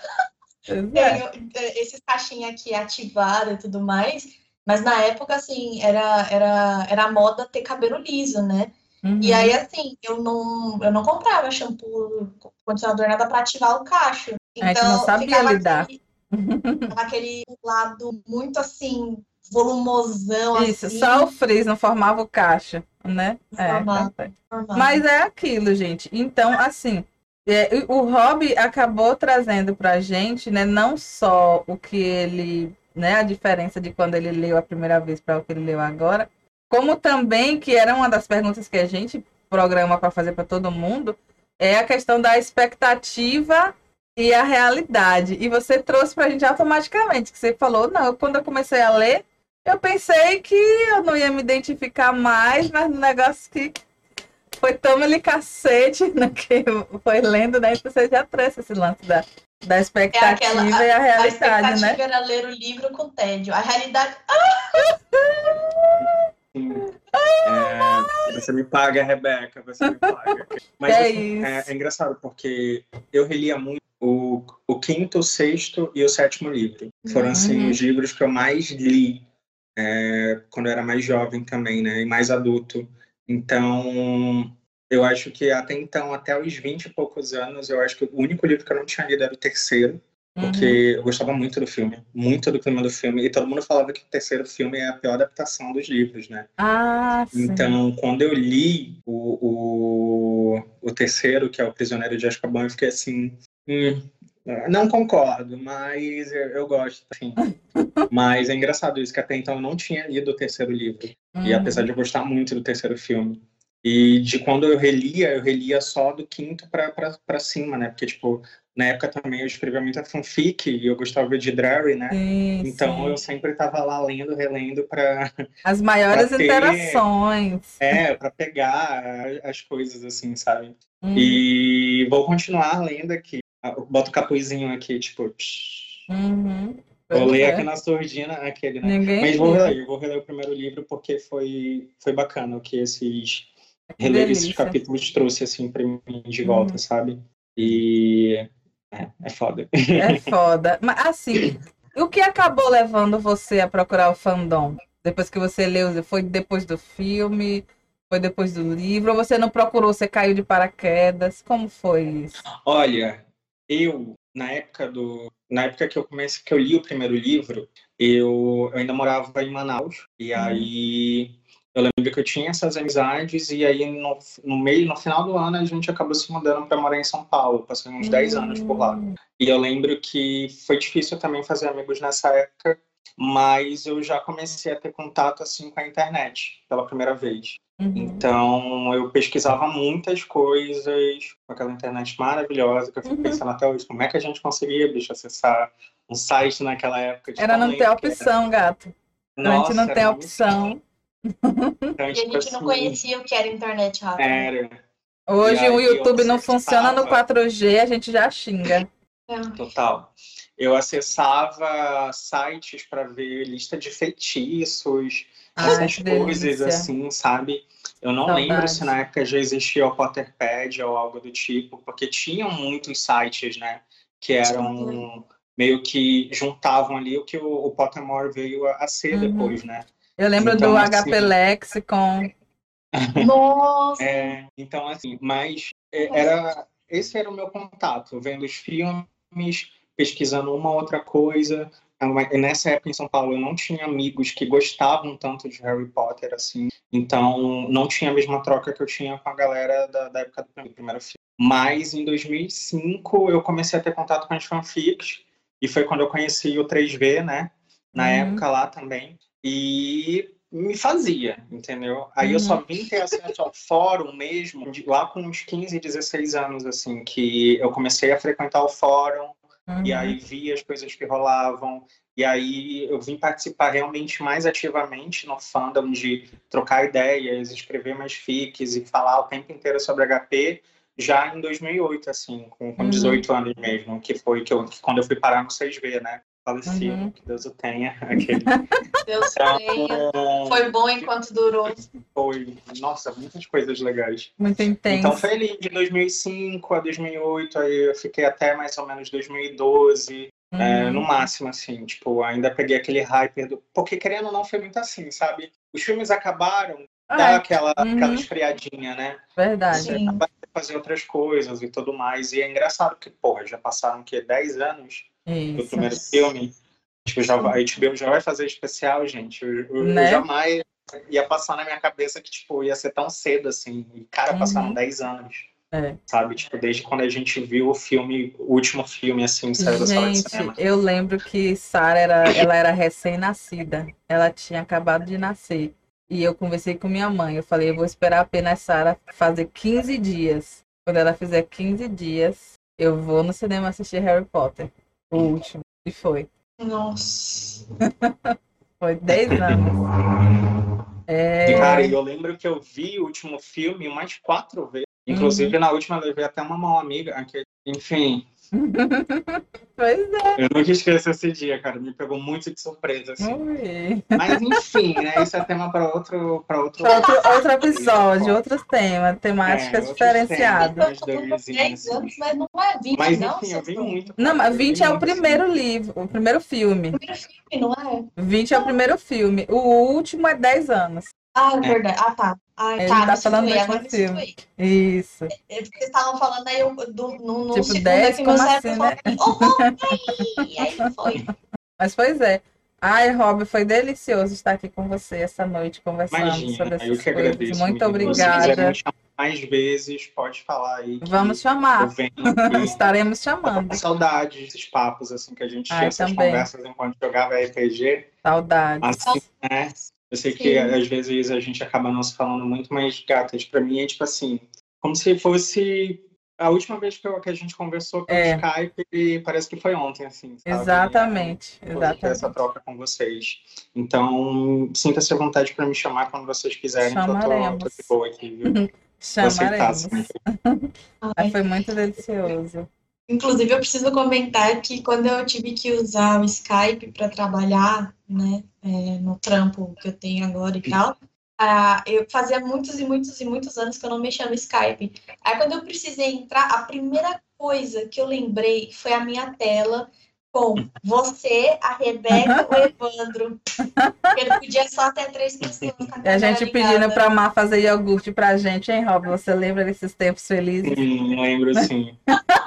É. tenho eh, esses caixinhos aqui ativados e tudo mais. Mas na época, assim, era, era, era moda ter cabelo liso, né? Uhum. E aí, assim, eu não, eu não comprava shampoo, condicionador, nada para ativar o cacho. A gente não sabia ficava lidar. Aquele, aquele lado muito assim, volumosão, Isso, assim. só o frizz não formava o cacho, né? É, Formava. tá. normal. Mas é aquilo, gente. Então, assim, é, o Rob acabou trazendo pra gente, né, não só o que ele, né, a diferença de quando ele leu a primeira vez para o que ele leu agora, como também, que era uma das perguntas que a gente programa para fazer para todo mundo, é a questão da expectativa e a realidade. E você trouxe pra gente automaticamente, que você falou, não, quando eu comecei a ler, eu pensei que eu não ia me identificar mais, mas no negócio que foi toma-lhe cacete, né, que foi lendo, né, então você já trouxe esse lance da, da expectativa aquela- e a A realidade, expectativa né? era ler o livro com tédio. A realidade. Sim. É, você me paga, Rebeca, você me paga. Mas É assim, isso. é, é engraçado, porque eu relia muito o, o quinto, o sexto e o sétimo livro. Foram, assim, Uhum. os livros que eu mais li é, quando eu era mais jovem também, né? E mais adulto. Então, eu acho que até então, até os 20 e poucos anos, eu acho que o único livro que eu não tinha lido era o terceiro. Uhum. Porque eu gostava muito do filme, muito do clima do filme, e todo mundo falava que o terceiro filme é a pior adaptação dos livros, né? Ah, sim. Então, quando eu li o, o, o terceiro, que é o Prisioneiro de Azkaban, eu fiquei assim, hum, não concordo, mas eu, eu gosto, assim. mas é engraçado isso, que até então eu não tinha lido o terceiro livro, e Uhum. apesar de eu gostar muito do terceiro filme. E de quando eu relia, eu relia só do quinto pra, pra, pra cima, né? Porque, tipo, na época também eu escrevia muita fanfic e eu gostava de Drarry, né? Sim, Então sim. eu sempre estava lá lendo, relendo para As maiores pra ter- interações. é, para pegar as coisas assim, sabe? Uhum. E vou continuar lendo aqui. Ah, Boto o capuzinho aqui, tipo. psh. Uhum. Vou ler é. aqui na surdina aquele, né? Ninguém Mas vou reler, vou reler o primeiro livro porque foi, foi bacana o que esses Que reler esses capítulos trouxe assim para mim de volta, Uhum. sabe? E é, é foda. É foda. Mas assim, o que acabou levando você a procurar o fandom? Depois que você leu, foi depois do filme? Foi depois do livro? Ou você não procurou, você caiu de paraquedas? Como foi isso? Olha, eu na época do na época que eu comecei que eu li o primeiro livro, eu, eu ainda morava em Manaus e Uhum. aí eu lembro que eu tinha essas amizades e aí no, no meio no final do ano a gente acabou se mudando para morar em São Paulo, passei uns 10 anos por lá. Hum, E eu lembro que foi difícil também fazer amigos nessa época, mas eu já comecei a ter contato assim com a internet pela primeira vez. uhum. Então eu pesquisava muitas coisas com aquela internet maravilhosa que eu fico Uhum. pensando até hoje, como é que a gente conseguia, bicho, acessar um site naquela época? de Era não ter que era. opção, gato. A gente Nossa, não era tem opção. Então, E a tipo gente não assim, conhecia o que era internet rápida. Era, Hoje o aí eu YouTube não funciona no acessava. 4G, a gente já xinga. É. total. Eu acessava sites para ver lista de feitiços, Ai, essas coisas delícia. assim, sabe? Eu não Saudades. lembro se na época já existia o Potterpad ou algo do tipo, porque tinham muitos sites, né? Que eram meio que juntavam ali o que o, o Pottermore veio a, a ser Uhum. depois, né? Eu lembro Então, do assim- HP Lexicon. Nossa! É, então, assim, mas é, era esse era o meu contato, vendo os filmes, pesquisando uma outra coisa. E Nessa época em São Paulo eu não tinha amigos que gostavam tanto de Harry Potter assim, então não tinha a mesma troca que eu tinha com a galera da, da época do prim- primeiro filme. Mas em 2005 eu comecei a ter contato com as fanfics e foi quando eu conheci o 3V, né? Na Uhum. época lá também. E me fazia, entendeu? Aí eu Uhum. só vim ter acesso ao fórum mesmo lá com uns 15, 16 anos, assim, que eu comecei a frequentar o fórum Uhum. e aí vi as coisas que rolavam. E aí eu vim participar realmente mais ativamente no fandom de trocar ideias, escrever mais fics e falar o tempo inteiro sobre HP, já em 2008, assim, com, com Uhum. 18 anos mesmo, que foi que eu, quando eu fui parar no 6V, né? Faleci, Uhum. que Deus o tenha. Aquele. Deus Então, tenha. Foi bom enquanto durou. foi, nossa, muitas coisas legais. Muito intenso. Então foi ali de 2005 a 2008, aí eu fiquei até mais ou menos 2012, Uhum. é, no máximo, assim, tipo, ainda peguei aquele hype do... Porque querendo ou não, foi muito assim, sabe? Os filmes acabaram, Ah, dá aquela, Uhum. aquela esfriadinha, né? verdade. Sim. Fazer outras coisas e tudo mais. E é engraçado que, porra, já passaram, o quê? 10 anos do Isso. primeiro filme. Tipo, já a HBO já vai fazer especial, gente. Eu, eu- eu Né? jamais ia passar na minha cabeça que, tipo, ia ser tão cedo, assim. E, cara, Uhum. passaram 10 anos. É. Sabe? Tipo, desde quando a gente viu o filme, o último filme, assim, saiu da sala de cinema. eu lembro que Sara era, ela era recém-nascida. Ela tinha acabado de nascer. E eu conversei com minha mãe. Eu falei, eu vou esperar apenas Sara fazer 15 dias. Quando ela fizer 15 dias, eu vou no cinema assistir Harry Potter. O último. E foi. Nossa. Foi 10 anos. É, E, cara, eu lembro que eu vi o último filme umas quatro vezes. Uhum. Inclusive, na última, eu levei até uma mão amiga. aqui. Enfim, pois é. eu nunca esqueço esse dia, cara. Me pegou muito de surpresa, assim. Ui. Mas, enfim, né? Isso é tema para outro, pra outro... Outro, outro episódio, outros temas, temáticas outros diferenciadas. temas. Eu tô com dois 10 anos. anos, mas não é 20, Mas, não. enfim, eu vi muito. Não, mas 20 é o primeiro livro, o primeiro filme. Primeiro filme, não é? 20 é o primeiro filme. O último é 10 anos. Ah, é verdade. Ah, tá. Ah, Ele tá, tá falando filme. situei. Isso. É porque vocês estavam falando, aí eu, do, no, no Tipo, segundo 10, aqui, meu como cérebro assim, né? oh! Aí foi. Mas pois é. Ai, Rob, foi delicioso estar aqui com você essa noite conversando Imagina, sobre eu essas que coisas. agradeço. Muito menino. Se quiser obrigada. chamar mais vezes, pode falar aí. que Vamos Eu chamar. Estaremos chamando. com saudade desses papos assim que a gente Ai, tinha essas também. conversas enquanto jogava RPG. Saudades. Assim, né? Eu sei que Sim. às vezes a gente acaba não se falando muito, mas gatas, pra mim é tipo assim, como se fosse a última vez que, eu- que a gente conversou pelo É. Skype e parece que foi ontem, assim, sabe? Exatamente. Poder ter essa Exatamente. troca com vocês. Então, sinta-se à vontade pra me chamar quando vocês quiserem, que eu tô, tô Chamaremos. de boa aqui, viu? Aceitar, Chamaremos. sim. Ai, foi muito delicioso. Inclusive, eu preciso comentar que quando eu tive que usar o Skype para trabalhar, né, é, no trampo que eu tenho agora e tal, ah, eu fazia muitos e muitos e muitos anos que eu não mexia no Skype. Aí, quando eu precisei entrar, a primeira coisa que eu lembrei foi a minha tela com você, a Rebeca, o Evandro. Ele podia só até três pessoas. E a gente pedindo para Mar fazer iogurte pra gente, hein, Rob? Você lembra desses tempos felizes? Sim, lembro sim.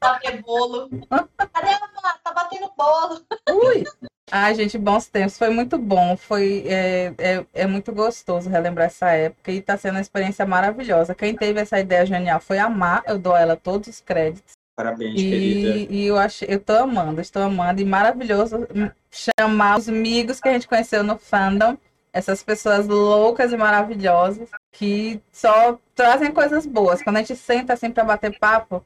Bater bolo. Cadê a Mar? Tá batendo bolo. Ui! Ai, gente, bons tempos. Foi muito bom. Foi é, é, é, muito gostoso relembrar essa época e tá sendo uma experiência maravilhosa. Quem teve essa ideia genial foi a Mar. Eu dou a ela todos os créditos. Parabéns, e, querida. E eu achei, eu tô amando, estou amando. E maravilhoso chamar os amigos que a gente conheceu no fandom, essas pessoas loucas e maravilhosas que só trazem coisas boas. Quando a gente senta assim para bater papo,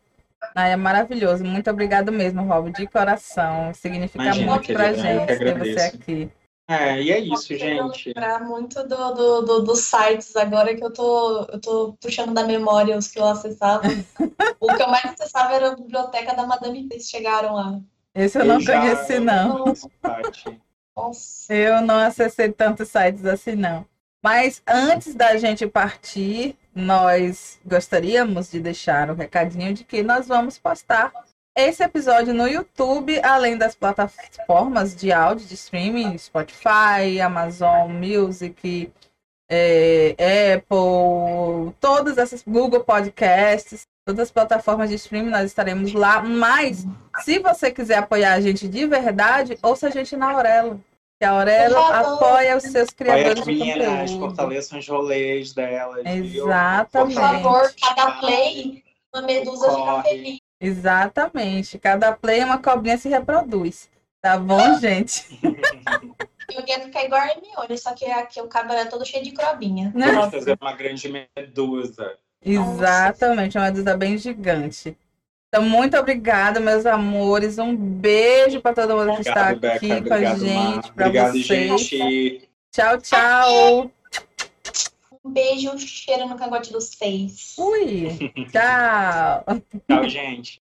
é maravilhoso. Muito obrigado mesmo, Rob, de coração. Significa Imagina, muito querida, pra gente ter você aqui. É, e é isso, Eu gente. lembrar muito do, do, do- dos sites agora que eu tô, eu tô puxando da memória os que eu acessava. o que eu mais acessava era a biblioteca da Madame X, chegaram lá. Esse eu não já- conheci, não. Nossa. Eu não acessei tantos sites assim, não. Mas antes da gente partir, nós gostaríamos de deixar o recadinho de que nós vamos postar esse episódio no YouTube, além das plataformas de áudio de streaming, Spotify, Amazon Music, é, Apple, todas essas, Google Podcasts, todas as plataformas de streaming, nós estaremos lá. Mas, se você quiser apoiar a gente de verdade, ouça a gente na Aurelo. Que a Aurelo apoia os seus criadores as de meninas, conteúdo. fortaleçam os rolês delas. viu? Exatamente. Por favor, cada play, uma medusa fica Corre. feliz. Exatamente. Cada play, uma cobrinha se reproduz. Tá bom, gente? Eu quero ficar igual a Hermione, só que aqui o cabelo é todo cheio de crobinha. Vamos fazer uma grande medusa. Exatamente, uma medusa bem gigante. Então, muito obrigada, meus amores. Um beijo para todo mundo que está Obrigado, aqui Beca. com a Obrigado, gente, para Obrigado, vocês. gente. Tchau, tchau. Um beijo, um cheiro no cangote dos seis. Fui. Tchau. Tchau, gente.